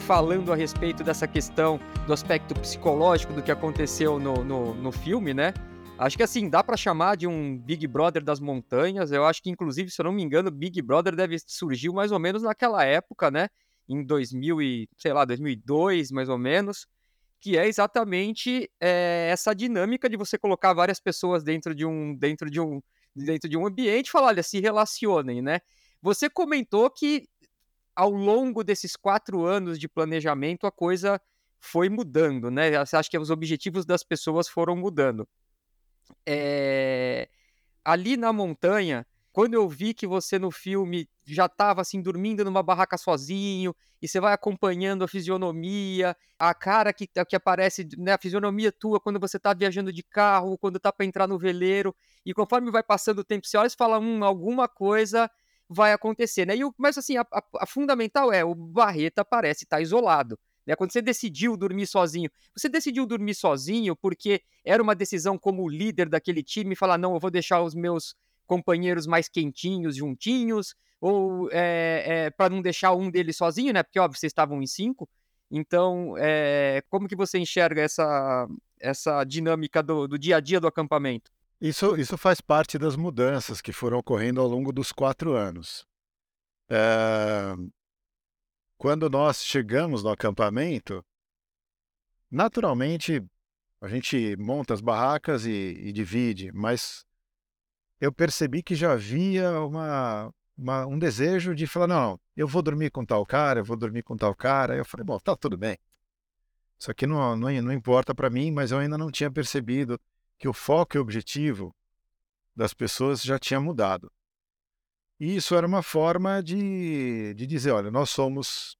falando a respeito dessa questão do aspecto psicológico do que aconteceu no, no, no filme, né? Acho que assim, dá para chamar de um Big Brother das montanhas. Eu acho que, inclusive, se eu não me engano, Big Brother deve surgir mais ou menos naquela época, né? Em 2000 e, sei lá, 2002, mais ou menos. Que é exatamente é, essa dinâmica de você colocar várias pessoas dentro de um, dentro de um, dentro de um ambiente e falar, olha, se relacionem, né? Você comentou que ao longo desses quatro anos de planejamento a coisa foi mudando, né? Você acha que os objetivos das pessoas foram mudando. É... Ali na montanha, quando eu vi que você no filme já estava assim dormindo numa barraca sozinho e você vai acompanhando a fisionomia, a cara que, que aparece, né, a fisionomia tua quando você está viajando de carro, quando tá para entrar no veleiro, e conforme vai passando o tempo, você olha e fala, hum, alguma coisa vai acontecer, né? E o, mas assim, a, a, a fundamental é, o Barreta parece estar tá isolado. Né? Quando você decidiu dormir sozinho, você decidiu dormir sozinho porque era uma decisão como líder daquele time, falar, não, eu vou deixar os meus companheiros mais quentinhos, juntinhos, ou é, é, para não deixar um deles sozinho, né? Porque, óbvio, vocês estavam em cinco. Então, é, como que você enxerga essa, essa dinâmica do, do dia a dia do acampamento? Isso, isso faz parte das mudanças que foram ocorrendo ao longo dos quatro anos. É... Quando nós chegamos no acampamento, naturalmente a gente monta as barracas e, e divide, mas eu percebi que já havia uma, uma, um desejo de falar: não, eu vou dormir com tal cara, eu vou dormir com tal cara. Eu falei: bom, tá tudo bem. Isso aqui não, não, não importa para mim, mas eu ainda não tinha percebido que o foco e o objetivo das pessoas já tinha mudado. E isso era uma forma de, de dizer: olha, nós somos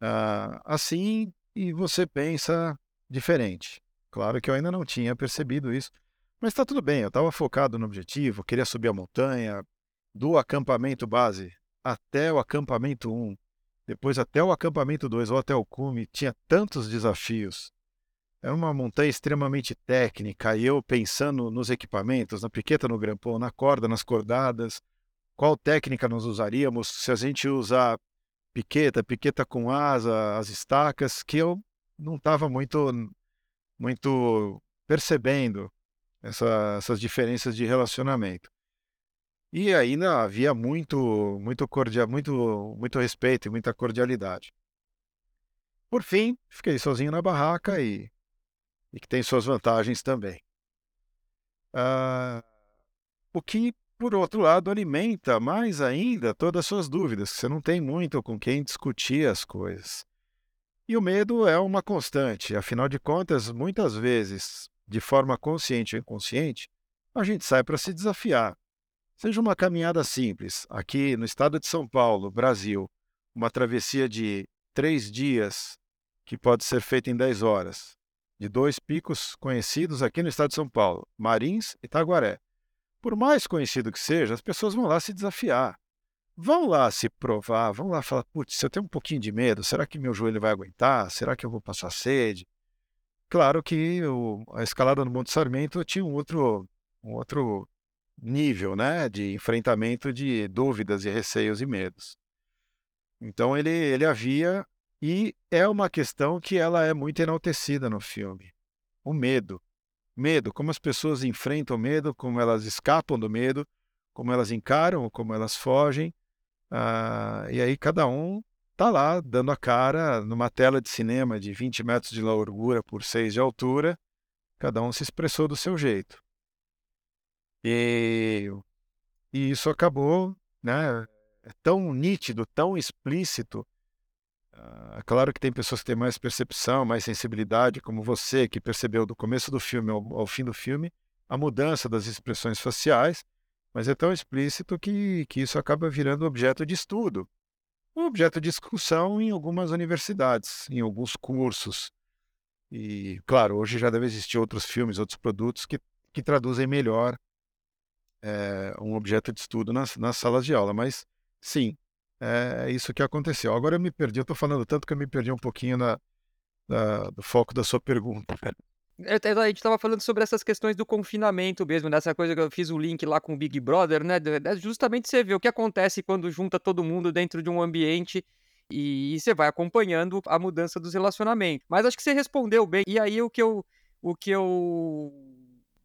uh, assim e você pensa diferente. Claro que eu ainda não tinha percebido isso, mas está tudo bem, eu estava focado no objetivo, queria subir a montanha, do acampamento base até o acampamento 1, depois até o acampamento 2 ou até o cume, tinha tantos desafios. Era uma montanha extremamente técnica e eu pensando nos equipamentos, na piqueta, no grampão, na corda, nas cordadas, qual técnica nós usaríamos, se a gente usar piqueta, piqueta com asa, as estacas, que eu não estava muito, muito percebendo essa, essas diferenças de relacionamento. E ainda havia muito, muito, cordial, muito, muito respeito e muita cordialidade. Por fim, fiquei sozinho na barraca e e que tem suas vantagens também. Ah, o que, por outro lado, alimenta mais ainda todas as suas dúvidas, você não tem muito com quem discutir as coisas. E o medo é uma constante, afinal de contas, muitas vezes, de forma consciente ou inconsciente, a gente sai para se desafiar. Seja uma caminhada simples, aqui no estado de São Paulo, Brasil, uma travessia de três dias, que pode ser feita em 10 horas, de dois picos conhecidos aqui no estado de São Paulo, Marins e Taguaré. Por mais conhecido que seja, as pessoas vão lá se desafiar. Vão lá se provar, vão lá falar, putz, eu tenho um pouquinho de medo, será que meu joelho vai aguentar? Será que eu vou passar sede? Claro que o, a escalada no Monte Sarmento tinha um outro, um outro nível né, de enfrentamento de dúvidas e receios e medos. Então ele, ele havia e é uma questão que ela é muito enaltecida no filme. O medo. Medo, como as pessoas enfrentam o medo, como elas escapam do medo, como elas encaram, como elas fogem. Ah, e aí cada um está lá dando a cara numa tela de cinema de 20 metros de largura por 6 de altura. Cada um se expressou do seu jeito. E, e isso acabou, né? É tão nítido, tão explícito é claro que tem pessoas que têm mais percepção, mais sensibilidade, como você, que percebeu do começo do filme ao, ao fim do filme a mudança das expressões faciais, mas é tão explícito que, que isso acaba virando objeto de estudo, um objeto de discussão em algumas universidades, em alguns cursos. E, claro, hoje já deve existir outros filmes, outros produtos que, que traduzem melhor é, um objeto de estudo nas, nas salas de aula. Mas, sim, é isso que aconteceu. Agora eu me perdi, eu estou falando tanto que eu me perdi um pouquinho na, na, do foco da sua pergunta. É, é, A gente estava falando sobre essas questões do confinamento mesmo, dessa coisa que eu fiz o link lá com o Big Brother, né? de- Justamente você vê o que acontece quando junta todo mundo dentro de um ambiente e você vai acompanhando a mudança dos relacionamentos. Mas acho que você respondeu bem. E aí o que eu, o que eu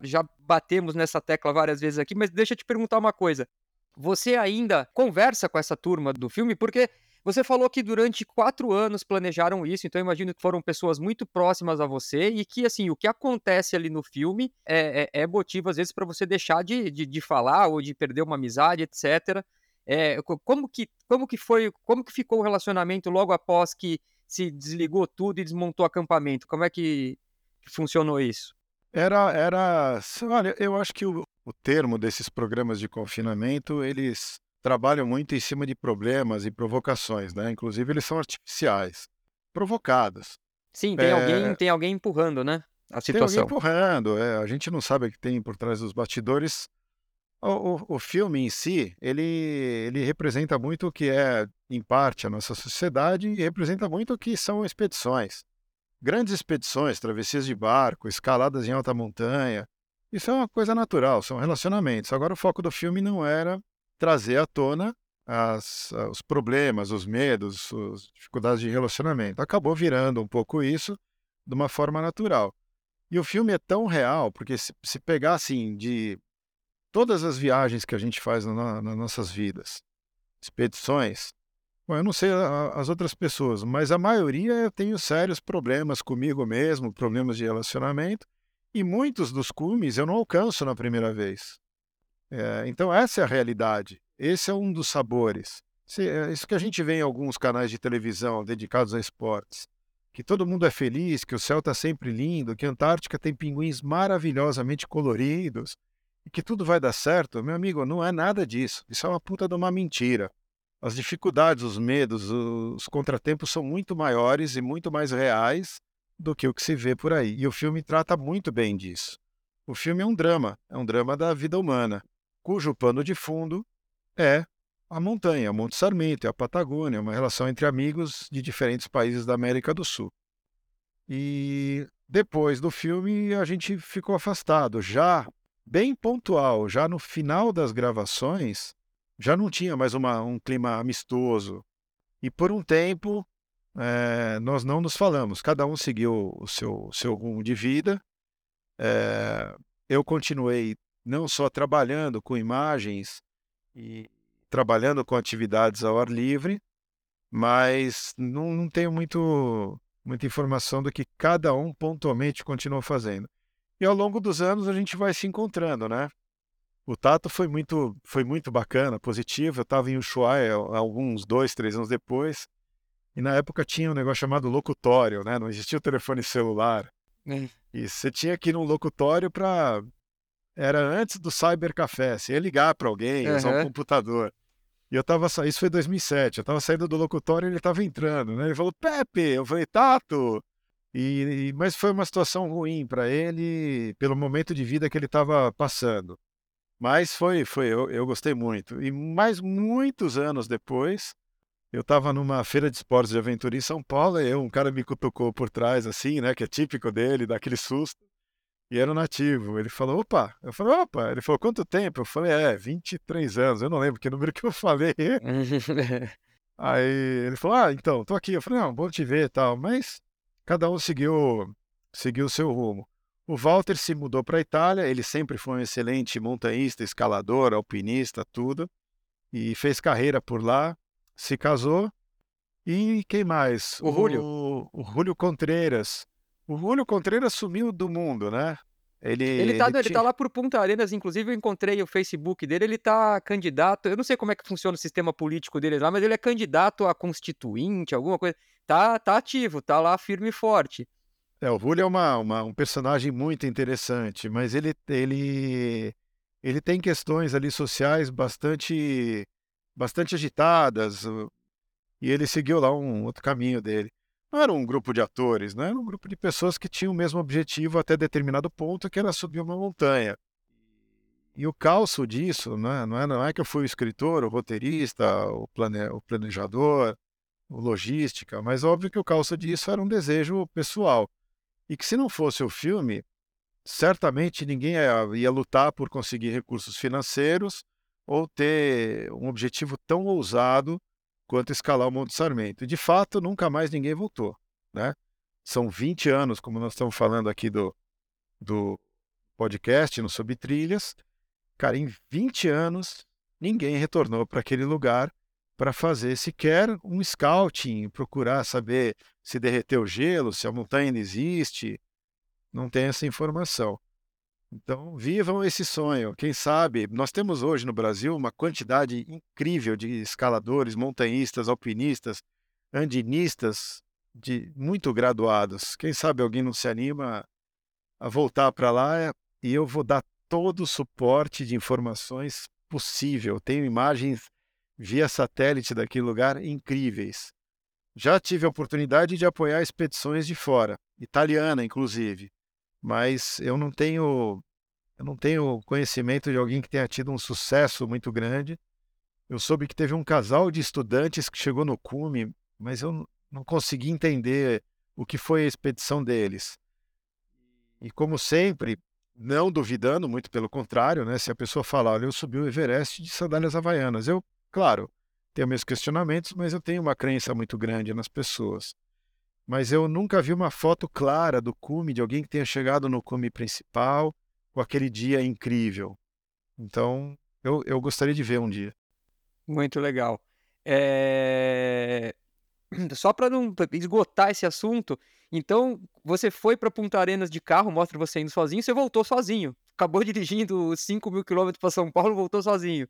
já batemos nessa tecla várias vezes aqui, mas deixa eu te perguntar uma coisa. Você ainda conversa com essa turma do filme? Porque você falou que durante quatro anos planejaram isso, então imagino que foram pessoas muito próximas a você e que, assim, o que acontece ali no filme é, é- é motivo, às vezes, para você deixar de, de, de falar ou de perder uma amizade, etc. É, co- como, que, como que foi, como que ficou o relacionamento logo após que se desligou tudo e desmontou o acampamento? Como é que funcionou isso? Era, era, olha, eu acho que o, o termo desses programas de confinamento, eles trabalham muito em cima de problemas e provocações, né? Inclusive, eles são artificiais, provocadas. Sim, tem, É. alguém, tem alguém empurrando, né? A Tem alguém situação. empurrando, é, a gente não sabe o que tem por trás dos bastidores. O, o- o filme em si, ele, ele representa muito o que é, em parte, a nossa sociedade e representa muito o que são expedições. Grandes expedições, travessias de barco, escaladas em alta montanha. Isso é uma coisa natural, são relacionamentos. Agora, o foco do filme não era trazer à tona as- os problemas, os medos, as dificuldades de relacionamento. Acabou virando um pouco isso de uma forma natural. E o filme é tão real, porque se, se pegar assim de todas as viagens que a gente faz na, nas nossas vidas, expedições, bom, eu não sei a- as outras pessoas, mas a maioria eu tenho sérios problemas comigo mesmo, problemas de relacionamento, e muitos dos cumes eu não alcanço na primeira vez. É, então essa é a realidade, esse é um dos sabores. É isso que a gente vê em alguns canais de televisão dedicados a esportes que todo mundo é feliz, que o céu está sempre lindo, que a Antártica tem pinguins maravilhosamente coloridos e que tudo vai dar certo, meu amigo, não é nada disso. Isso é uma puta de uma mentira. As dificuldades, os medos, os contratempos são muito maiores e muito mais reais do que o que se vê por aí. E o filme trata muito bem disso. O filme é um drama, é um drama da vida humana, cujo pano de fundo é a montanha, o Monte Sarmento, e a Patagônia, uma relação entre amigos de diferentes países da América do Sul. E depois do filme a gente ficou afastado, já bem pontual, já no final das gravações, já não tinha mais uma- um clima amistoso. E por um tempo eh, nós não nos falamos, cada um seguiu o seu, seu rumo de vida. Eh, eu continuei não só trabalhando com imagens e trabalhando com atividades ao ar livre, mas não, não tenho muito, muita informação do que cada um pontualmente continuou fazendo. E ao longo dos anos a gente vai se encontrando, né? O Tato foi muito, foi muito bacana, positivo. Eu estava em Ushuaia alguns dois, três anos depois, e na época tinha um negócio chamado locutório, né? Não existia o telefone celular. É. E você tinha que ir num locutório para. Era antes do cybercafé, você ia ligar para alguém, usar um computador. E eu tava sa... Isso foi 2007. Eu tava saindo do locutório e ele tava entrando, né? Ele falou, Pepe! Eu falei, Tato! E... e- Mas foi uma situação ruim para ele, pelo momento de vida que ele estava passando. Mas foi, foi eu, eu gostei muito. E mais muitos anos depois, eu estava numa feira de esportes de aventura em São Paulo, e eu, um cara me cutucou por trás, assim, né? Que é típico dele, daquele susto. E era um nativo. Ele falou, opa. Eu falei, opa. Ele falou, quanto tempo? Eu falei, é, 23 anos. Eu não lembro que número que eu falei. Aí ele falou, ah, então, tô aqui. Eu falei, não, bom te ver e tal. Mas cada um seguiu seguiu o seu rumo. O Walter se mudou para a Itália. Ele sempre foi um excelente montanhista, escalador, alpinista, tudo. E fez carreira por lá. Se casou. E quem mais? O Julio. O, o Julio Contreras. O Julio Contreras sumiu do mundo, né? Ele, Ele tá, ele tinha- tá lá por Punta Arenas, inclusive eu encontrei o Facebook dele, ele tá candidato, eu não sei como é que funciona o sistema político dele lá, mas ele é candidato a constituinte, alguma coisa. Tá, tá ativo, tá lá firme e forte. É, o Julio é uma, uma- um personagem muito interessante, mas ele, ele, ele tem questões ali sociais bastante, bastante agitadas, e ele seguiu lá um outro caminho dele. Não era um grupo de atores, né? Era um grupo de pessoas que tinham o mesmo objetivo até determinado ponto, que era subir uma montanha. E o calço disso, né? não, é, não é que eu fui o escritor, o roteirista, o, plane, o planejador, o logística, mas óbvio que o calço disso era um desejo pessoal. E que se não fosse o filme, certamente ninguém ia, ia lutar por conseguir recursos financeiros ou ter um objetivo tão ousado quanto escalar o Monte Sarmento. De fato, nunca mais ninguém voltou. Né? São 20 anos, como nós estamos falando aqui do, do podcast no Sob Trilhas. Cara, em 20 anos, ninguém retornou para aquele lugar para fazer sequer um scouting, procurar saber se derreteu o gelo, se a montanha ainda existe. Não tem essa informação. Então, vivam esse sonho. Quem sabe, nós temos hoje no Brasil uma quantidade incrível de escaladores, montanhistas, alpinistas, andinistas, de muito graduados. Quem sabe alguém não se anima a voltar para lá e eu vou dar todo o suporte de informações possível. Tenho imagens via satélite daquele lugar incríveis. Já tive a oportunidade de apoiar expedições de fora, italiana inclusive, mas eu não tenho eu não tenho conhecimento de alguém que tenha tido um sucesso muito grande. Eu soube que teve um casal de estudantes que chegou no cume, mas eu não consegui entender o que foi a expedição deles. E como sempre, não duvidando, muito pelo contrário, né? Se a pessoa falar, olha, eu subi o Everest de sandálias havaianas, eu Claro, tenho meus questionamentos, mas eu tenho uma crença muito grande nas pessoas. Mas eu nunca vi uma foto clara do cume, de alguém que tenha chegado no cume principal, com aquele dia incrível. Então, eu, eu gostaria de ver um dia. Muito legal. É... Só para não esgotar esse assunto, então você foi para Punta Arenas de carro, mostra você indo sozinho, você voltou sozinho. Acabou dirigindo 5 mil quilômetros para São Paulo, voltou sozinho.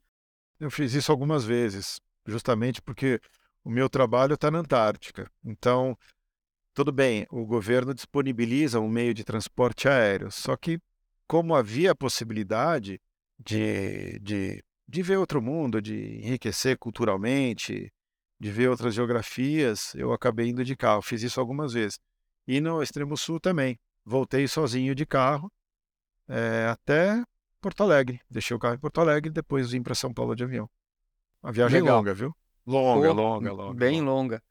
Eu fiz isso algumas vezes, justamente porque o meu trabalho está na Antártica. Então, tudo bem, o governo disponibiliza um meio de transporte aéreo, só que como havia a possibilidade de, de, de ver outro mundo, de enriquecer culturalmente, de ver outras geografias, eu acabei indo de carro. Fiz isso algumas vezes. E no extremo sul também. Voltei sozinho de carro é, até Porto Alegre. Deixei o carro em Porto Alegre e depois vim para São Paulo de avião. Uma viagem Legal. longa, viu? Longa, Pô, longa, longa. Bem longa. longa.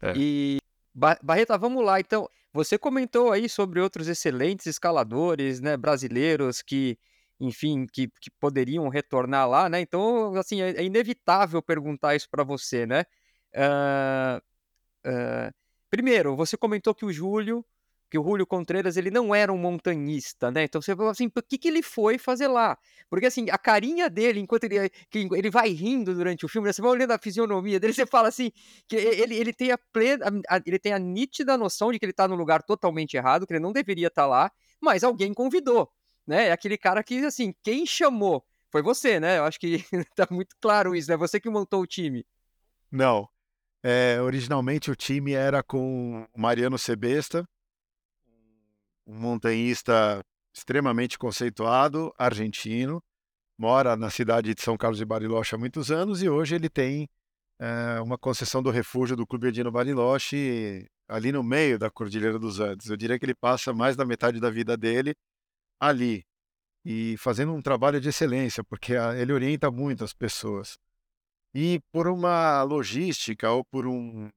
É. E Barreta, vamos lá. Então, você comentou aí sobre outros excelentes escaladores, né, brasileiros que, enfim, que, que poderiam retornar lá, né? Então, assim, é, é inevitável perguntar isso para você, né? Ah, ah, primeiro, você comentou que o Júlio, que o Júlio Contreras, ele não era um montanhista, né? Então você falou assim, o que que ele foi fazer lá? Porque assim, a carinha dele, enquanto ele, que ele vai rindo durante o filme, né, você vai olhando a fisionomia dele, você fala assim, que ele, ele tem a plena, a- ele tem a nítida noção de que ele tá no lugar totalmente errado, que ele não deveria estar lá, mas alguém convidou, né? É aquele cara que, assim, quem chamou foi você, né? Eu acho que tá muito claro isso, né? Você que montou o time. Não. É, originalmente o time era com Mariano Sebesta, um montanhista extremamente conceituado, argentino, mora na cidade de São Carlos de Bariloche há muitos anos e hoje ele tem é, uma concessão do refúgio do Clube Andino Bariloche ali no meio da Cordilheira dos Andes. Eu diria que ele passa mais da metade da vida dele ali e fazendo um trabalho de excelência, porque a- ele orienta muito as pessoas. E por uma logística ou por um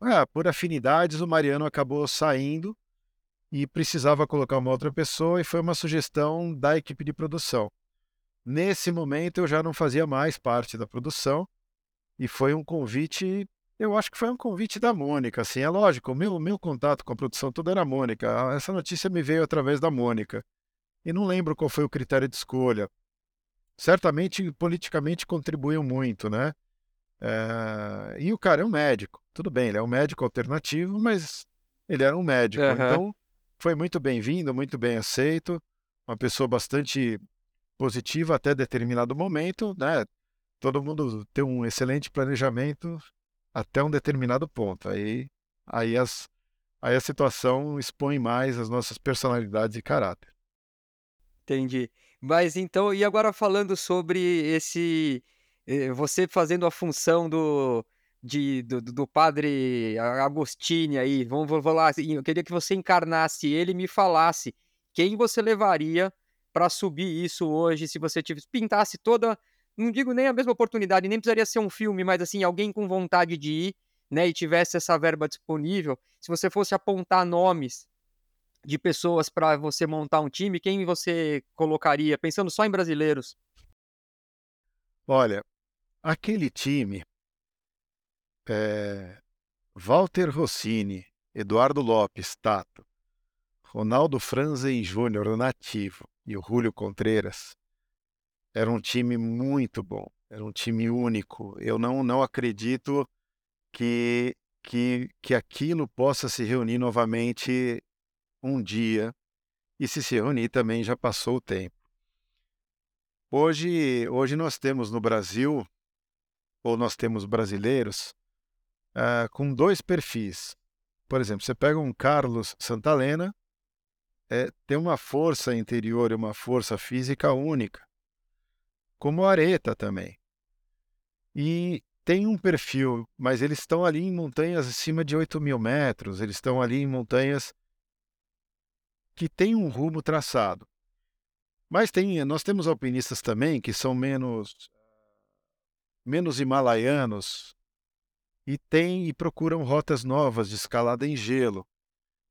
ah, por afinidades, o Mariano acabou saindo e precisava colocar uma outra pessoa e foi uma sugestão da equipe de produção. Nesse momento eu já não fazia mais parte da produção e foi um convite, eu acho que foi um convite da Mônica, assim, é lógico, o meu, meu contato com a produção toda era a Mônica. Essa notícia me veio através da Mônica. E não lembro qual foi o critério de escolha. Certamente, politicamente contribuiu muito, né? É, E o cara é um médico. Tudo bem, ele é um médico alternativo, mas ele era um médico. Aham. Então, foi muito bem-vindo, muito bem aceito. Uma pessoa bastante positiva até determinado momento, né? Todo mundo tem um excelente planejamento até um determinado ponto. Aí, aí, as, aí a situação expõe mais as nossas personalidades e caráter. Entendi. Mas então, e agora falando sobre esse, eh, você fazendo a função do, de, do, do padre Agostini aí, vamos, vamos lá, assim, eu queria que você encarnasse ele e me falasse quem você levaria para subir isso hoje, se você tivesse, pintasse toda, não digo nem a mesma oportunidade, nem precisaria ser um filme, mas assim, alguém com vontade de ir, né, e tivesse essa verba disponível, se você fosse apontar nomes de pessoas para você montar um time, quem você colocaria, pensando só em brasileiros? Olha, aquele time é, Walter Rossini, Eduardo Lopes, Tato, Ronaldo Franzen Júnior, nativo, e o Julio Contreras, era um time muito bom, era um time único. Eu não, não acredito que, que, que aquilo possa se reunir novamente um dia, e se se reunir também já passou o tempo. Hoje, hoje nós temos no Brasil, ou nós temos brasileiros, uh, com dois perfis. Por exemplo, você pega um Carlos Santalena, é, tem uma força interior e uma força física única, como o Areta também. E tem um perfil, mas eles estão ali em montanhas acima de 8 mil metros, eles estão ali em montanhas que têm um rumo traçado. Mas tem, nós temos alpinistas também que são menos menos himalaianos e têm e procuram rotas novas de escalada em gelo.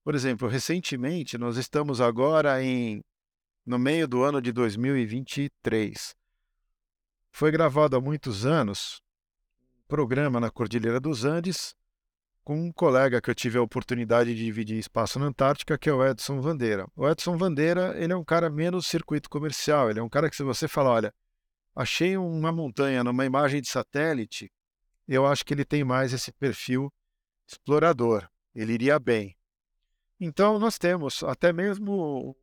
Por exemplo, recentemente nós estamos agora em no meio do ano de 2023. Foi gravado há muitos anos um programa na Cordilheira dos Andes com um colega que eu tive a oportunidade de dividir espaço na Antártica, que é o Edson Vandeira. O Edson Vandeira, ele é um cara menos circuito comercial, ele é um cara que se você falar, olha, achei uma montanha numa imagem de satélite, eu acho que ele tem mais esse perfil explorador, ele iria bem. Então nós temos até mesmo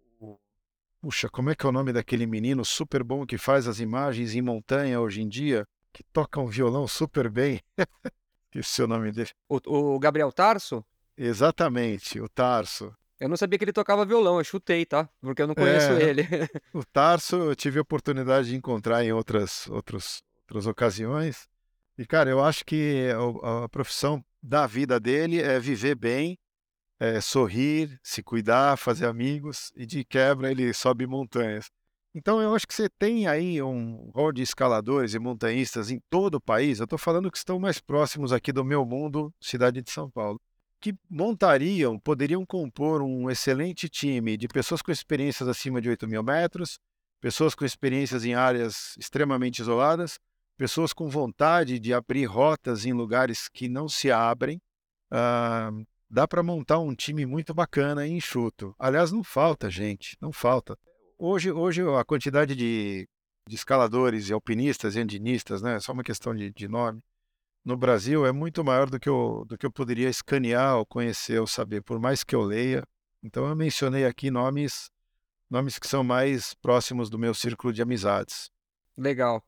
Puxa, como é que é o nome daquele menino super bom que faz as imagens em montanha hoje em dia, que toca um violão super bem? Esqueci o nome dele. O, o Gabriel Tarso? Exatamente, o Tarso. Eu não sabia que ele tocava violão, eu chutei, tá? Porque eu não conheço É. ele. O Tarso eu tive a oportunidade de encontrar em outras, outros, outras ocasiões. E, cara, eu acho que a, profissão da vida dele é viver bem, é sorrir, se cuidar, fazer amigos e de quebra ele sobe montanhas. Então eu acho que você tem aí um rol de escaladores e montanhistas em todo o país. Eu estou falando que estão mais próximos aqui do meu mundo, cidade de São Paulo, que montariam, poderiam compor um excelente time de pessoas com experiências acima de 8 mil metros, pessoas com experiências em áreas extremamente isoladas, pessoas com vontade de abrir rotas em lugares que não se abrem. Ah, dá para montar um time muito bacana e enxuto. Aliás, não falta gente, não falta. Hoje, hoje a quantidade de, de escaladores e alpinistas e andinistas, né, é só uma questão de, de nome, no Brasil é muito maior do que, eu, do que eu poderia escanear ou conhecer ou saber, por mais que eu leia. Então eu mencionei aqui nomes, nomes que são mais próximos do meu círculo de amizades. Legal.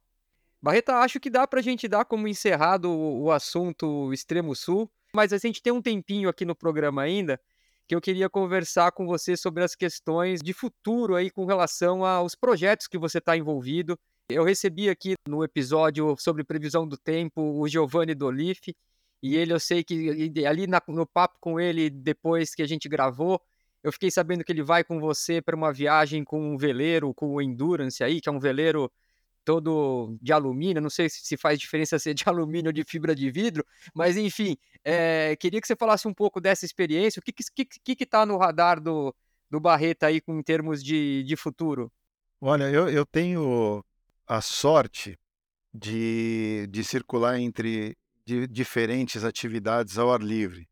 Barreta, acho que dá pra gente dar como encerrado o, o assunto Extremo Sul, mas a gente tem um tempinho aqui no programa ainda que eu queria conversar com você sobre as questões de futuro aí com relação aos projetos que você está envolvido. Eu recebi aqui no episódio sobre previsão do tempo o Giovanni Dolif, e ele eu sei que ali na- no papo com ele depois que a gente gravou, eu fiquei sabendo que ele vai com você para uma viagem com um veleiro, com o Endurance aí, que é um veleiro todo de alumínio, não sei se faz diferença ser de alumínio ou de fibra de vidro, mas enfim, é, queria que você falasse um pouco dessa experiência, o que que, que, que tá no radar do, do Barreta aí com, em termos de, de futuro? Olha, eu, eu tenho a sorte de, de circular entre di- diferentes atividades ao ar livre.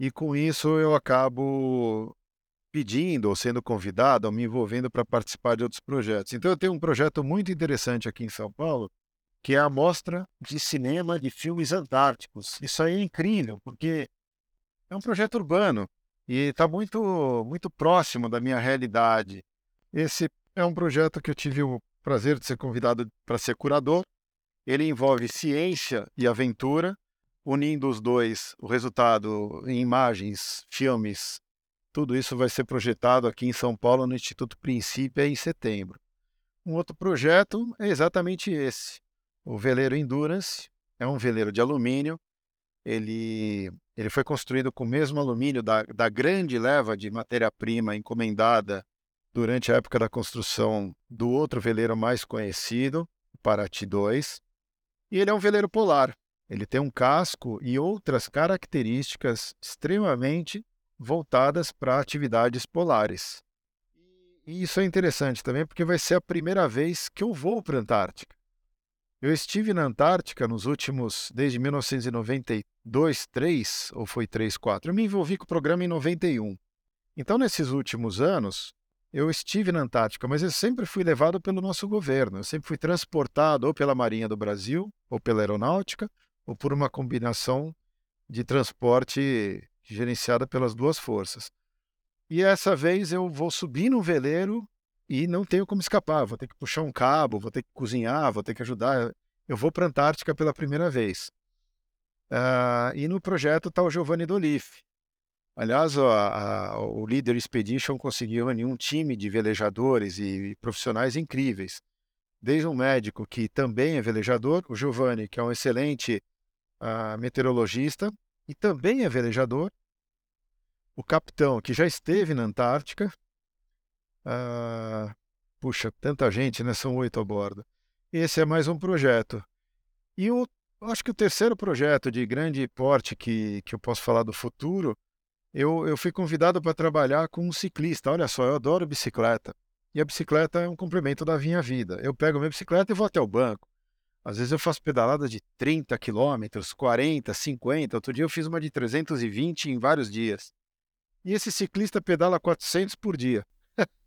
E com isso eu acabo pedindo ou sendo convidado ou me envolvendo para participar de outros projetos. Então eu tenho um projeto muito interessante aqui em São Paulo, que é a Mostra de Cinema de Filmes Antárticos. Isso aí é incrível, porque é um projeto urbano e está muito, muito próximo da minha realidade. Esse é um projeto que eu tive o prazer de ser convidado para ser curador. Ele envolve ciência e aventura, unindo os dois, o resultado em imagens, filmes. Tudo isso vai ser projetado aqui em São Paulo, no Instituto Princípio, em setembro. Um outro projeto é exatamente esse. O veleiro Endurance é um veleiro de alumínio ele, ele foi construído com o mesmo alumínio da, da grande leva de matéria-prima encomendada durante a época da construção do outro veleiro mais conhecido, o Paraty 2. E ele é um veleiro polar. Ele tem um casco e outras características extremamente voltadas para atividades polares. E isso é interessante também porque vai ser a primeira vez que eu vou para a Antártica. Eu estive na Antártica nos últimos, desde 1992, 3, ou foi 3, 4. Eu me envolvi com o programa em 91. Então, nesses últimos anos, eu estive na Antártica, mas eu sempre fui levado pelo nosso governo. Eu sempre fui transportado ou pela Marinha do Brasil, ou pela Aeronáutica, ou por uma combinação de transporte gerenciada pelas duas forças. E essa vez eu vou subir no veleiro e não tenho como escapar. Vou ter que puxar um cabo, vou ter que cozinhar, vou ter que ajudar. Eu vou para a Antártica pela primeira vez. Uh, e no projeto está o Giovanni Dolif. Aliás, a, a, o Leader Expedition conseguiu reunir um time de velejadores e, e profissionais incríveis. Desde um médico que também é velejador, o Giovanni, que é um excelente uh, meteorologista e também é velejador, o capitão, que já esteve na Antártica. Ah, puxa, tanta gente, né? São oito a bordo. Esse é mais um projeto. E o, acho que o terceiro projeto de grande porte que, que eu posso falar do futuro, eu, eu fui convidado para trabalhar com um ciclista. Olha só, eu adoro bicicleta. E a bicicleta é um complemento da minha vida. Eu pego minha bicicleta e vou até o banco. Às vezes eu faço pedaladas de 30 quilômetros, 40, 50. Outro dia eu fiz uma de 320 em vários dias. E esse ciclista pedala 400 por dia.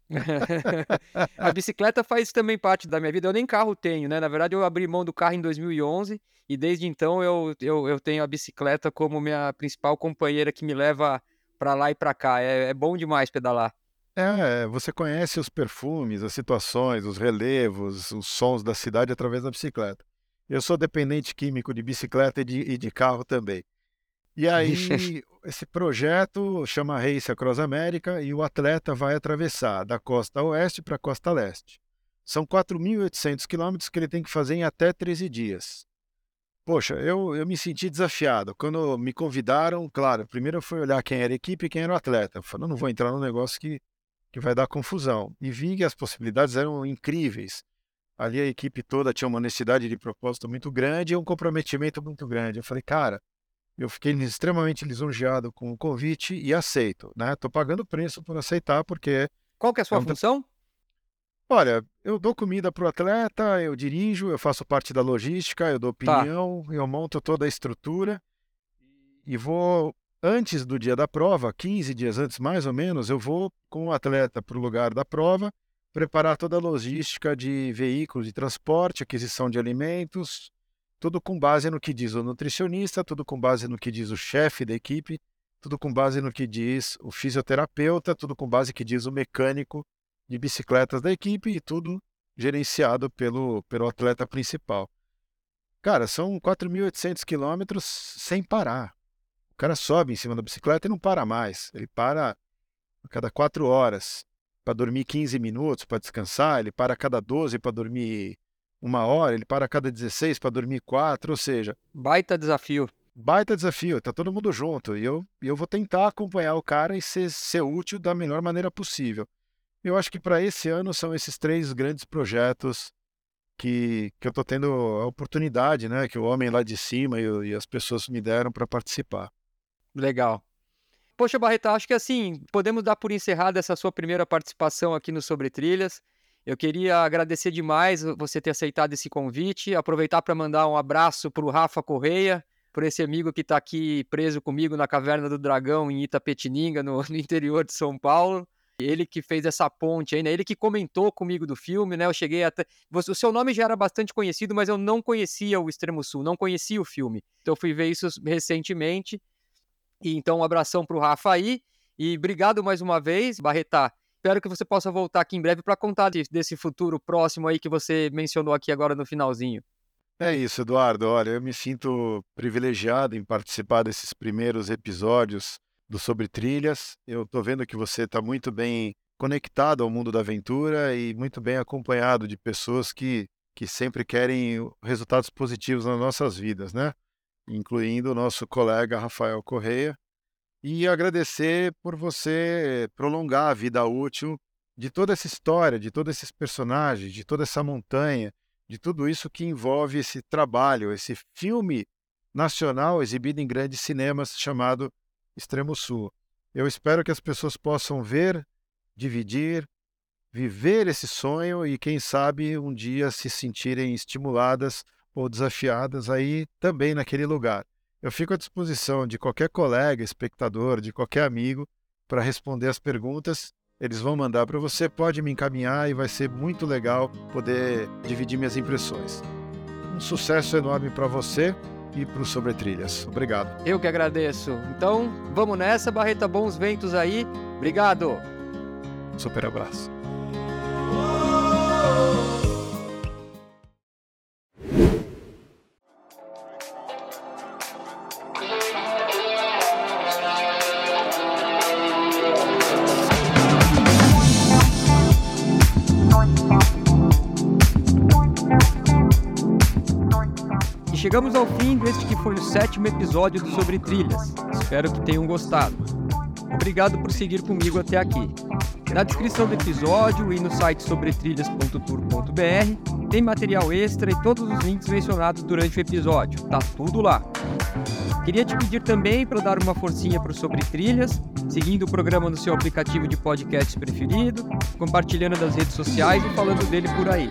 a bicicleta faz também parte da minha vida. Eu nem carro tenho, né? Na verdade, eu abri mão do carro em 2011 e desde então eu, eu, eu tenho a bicicleta como minha principal companheira que me leva para lá e para cá. É, é bom demais pedalar. É, você conhece os perfumes, as situações, os relevos, os sons da cidade através da bicicleta. Eu sou dependente químico de bicicleta e de, e de carro também. E aí, esse projeto chama Race Across America e o atleta vai atravessar da costa oeste para a costa leste. São 4.800 quilômetros que ele tem que fazer em até 13 dias. Poxa, eu, eu me senti desafiado. Quando me convidaram, claro, primeiro eu fui olhar quem era a equipe e quem era o atleta. Eu falei, não vou entrar num negócio que, que vai dar confusão. E vi que as possibilidades eram incríveis. Ali a equipe toda tinha uma necessidade de propósito muito grande e um comprometimento muito grande. Eu falei, cara, eu fiquei extremamente lisonjeado com o convite e aceito, né? Estou pagando preço por aceitar, porque... Qual que é a sua é um... função? Olha, eu dou comida para o atleta, eu dirijo, eu faço parte da logística, eu dou tá. opinião, tá. eu monto toda a estrutura e vou, antes do dia da prova, 15 dias antes mais ou menos, eu vou com o atleta para o lugar da prova, preparar toda a logística de veículos de transporte, aquisição de alimentos, tudo com base no que diz o nutricionista, tudo com base no que diz o chefe da equipe, tudo com base no que diz o fisioterapeuta, tudo com base no que diz o mecânico de bicicletas da equipe e tudo gerenciado pelo, pelo atleta principal. Cara, são 4.800 quilômetros sem parar. O cara sobe em cima da bicicleta e não para mais. Ele para a cada quatro horas para dormir 15 minutos, para descansar. Ele para a cada 12 para dormir uma hora, ele para a cada 16 para dormir quatro, ou seja. Baita desafio. Baita desafio, tá todo mundo junto. E eu, eu vou tentar acompanhar o cara e ser, ser útil da melhor maneira possível. Eu acho que para esse ano são esses três grandes projetos que, que eu estou tendo a oportunidade, né? Que o homem lá de cima e, e as pessoas me deram para participar. Legal. Poxa, Barreto, acho que assim, podemos dar por encerrada essa sua primeira participação aqui no Sobre Trilhas. Eu queria agradecer demais você ter aceitado esse convite, aproveitar para mandar um abraço para o Rafa Correia, por esse amigo que está aqui preso comigo na Caverna do Dragão, em Itapetininga, no, no, interior de São Paulo. Ele que fez essa ponte aí, né? Ele que comentou comigo do filme, né? Eu cheguei até. O seu nome já era bastante conhecido, mas eu não conhecia o Extremo Sul, não conhecia o filme. Então eu fui ver isso recentemente. E então um abração para o Rafa aí. E obrigado mais uma vez, Barretá. Espero que você possa voltar aqui em breve para contar desse futuro próximo aí que você mencionou aqui agora no finalzinho. É isso, Eduardo. Olha, eu me sinto privilegiado em participar desses primeiros episódios do Sobre Trilhas. Eu estou vendo que você está muito bem conectado ao mundo da aventura e muito bem acompanhado de pessoas que, que sempre querem resultados positivos nas nossas vidas, né? Incluindo o nosso colega Rafael Correia, e agradecer por você prolongar a vida útil de toda essa história, de todos esses personagens, de toda essa montanha, de tudo isso que envolve esse trabalho, esse filme nacional exibido em grandes cinemas chamado Extremo Sul. Eu espero que as pessoas possam ver, dividir, viver esse sonho e, quem sabe, um dia se sentirem estimuladas ou desafiadas aí também naquele lugar. Eu fico à disposição de qualquer colega, espectador, de qualquer amigo para responder as perguntas. Eles vão mandar para você, pode me encaminhar e vai ser muito legal poder dividir minhas impressões. Um sucesso enorme para você e para o Sobre Trilhas. Obrigado. Eu que agradeço. Então, vamos nessa, Barreta, bons ventos aí. Obrigado. Super abraço. Chegamos ao fim deste que foi o sétimo episódio do Sobre Trilhas. Espero que tenham gostado. Obrigado por seguir comigo até aqui. Na descrição do episódio e no site sobretrilhas.tour.br tem material extra e todos os links mencionados durante o episódio. Tá tudo lá. Queria te pedir também para dar uma forcinha para o Sobre Trilhas, seguindo o programa no seu aplicativo de podcast preferido, compartilhando nas redes sociais e falando dele por aí.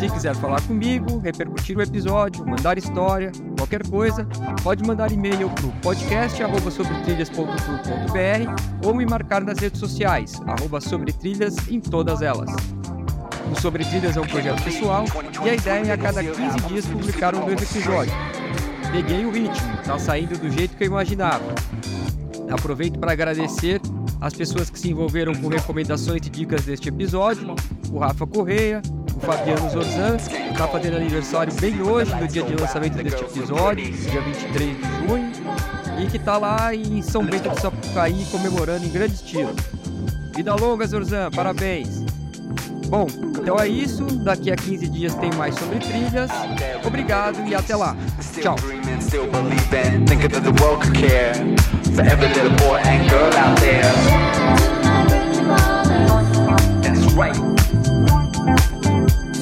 Se quiser falar comigo, repercutir o episódio, mandar história, qualquer coisa, pode mandar e-mail para o podcast@sobretrilhas.tour.br ou me marcar nas redes sociais, arroba sobretrilhas em todas elas. O Sobre Trilhas é um projeto pessoal e a ideia é a cada 15 dias publicar um novo episódio. Peguei o ritmo, tá saindo do jeito que eu imaginava. Aproveito para agradecer as pessoas que se envolveram com recomendações e dicas deste episódio, o Rafa Correia, o Fabiano Zorzan, que está fazendo aniversário bem hoje, no dia de lançamento deste episódio, dia 23 de junho, e que está lá em São Bento do Sapucaí comemorando em grande estilo. Vida longa, Zorzan, parabéns! Bom, então é isso. Daqui a 15 dias tem mais sobre trilhas. Obrigado e até lá. Tchau.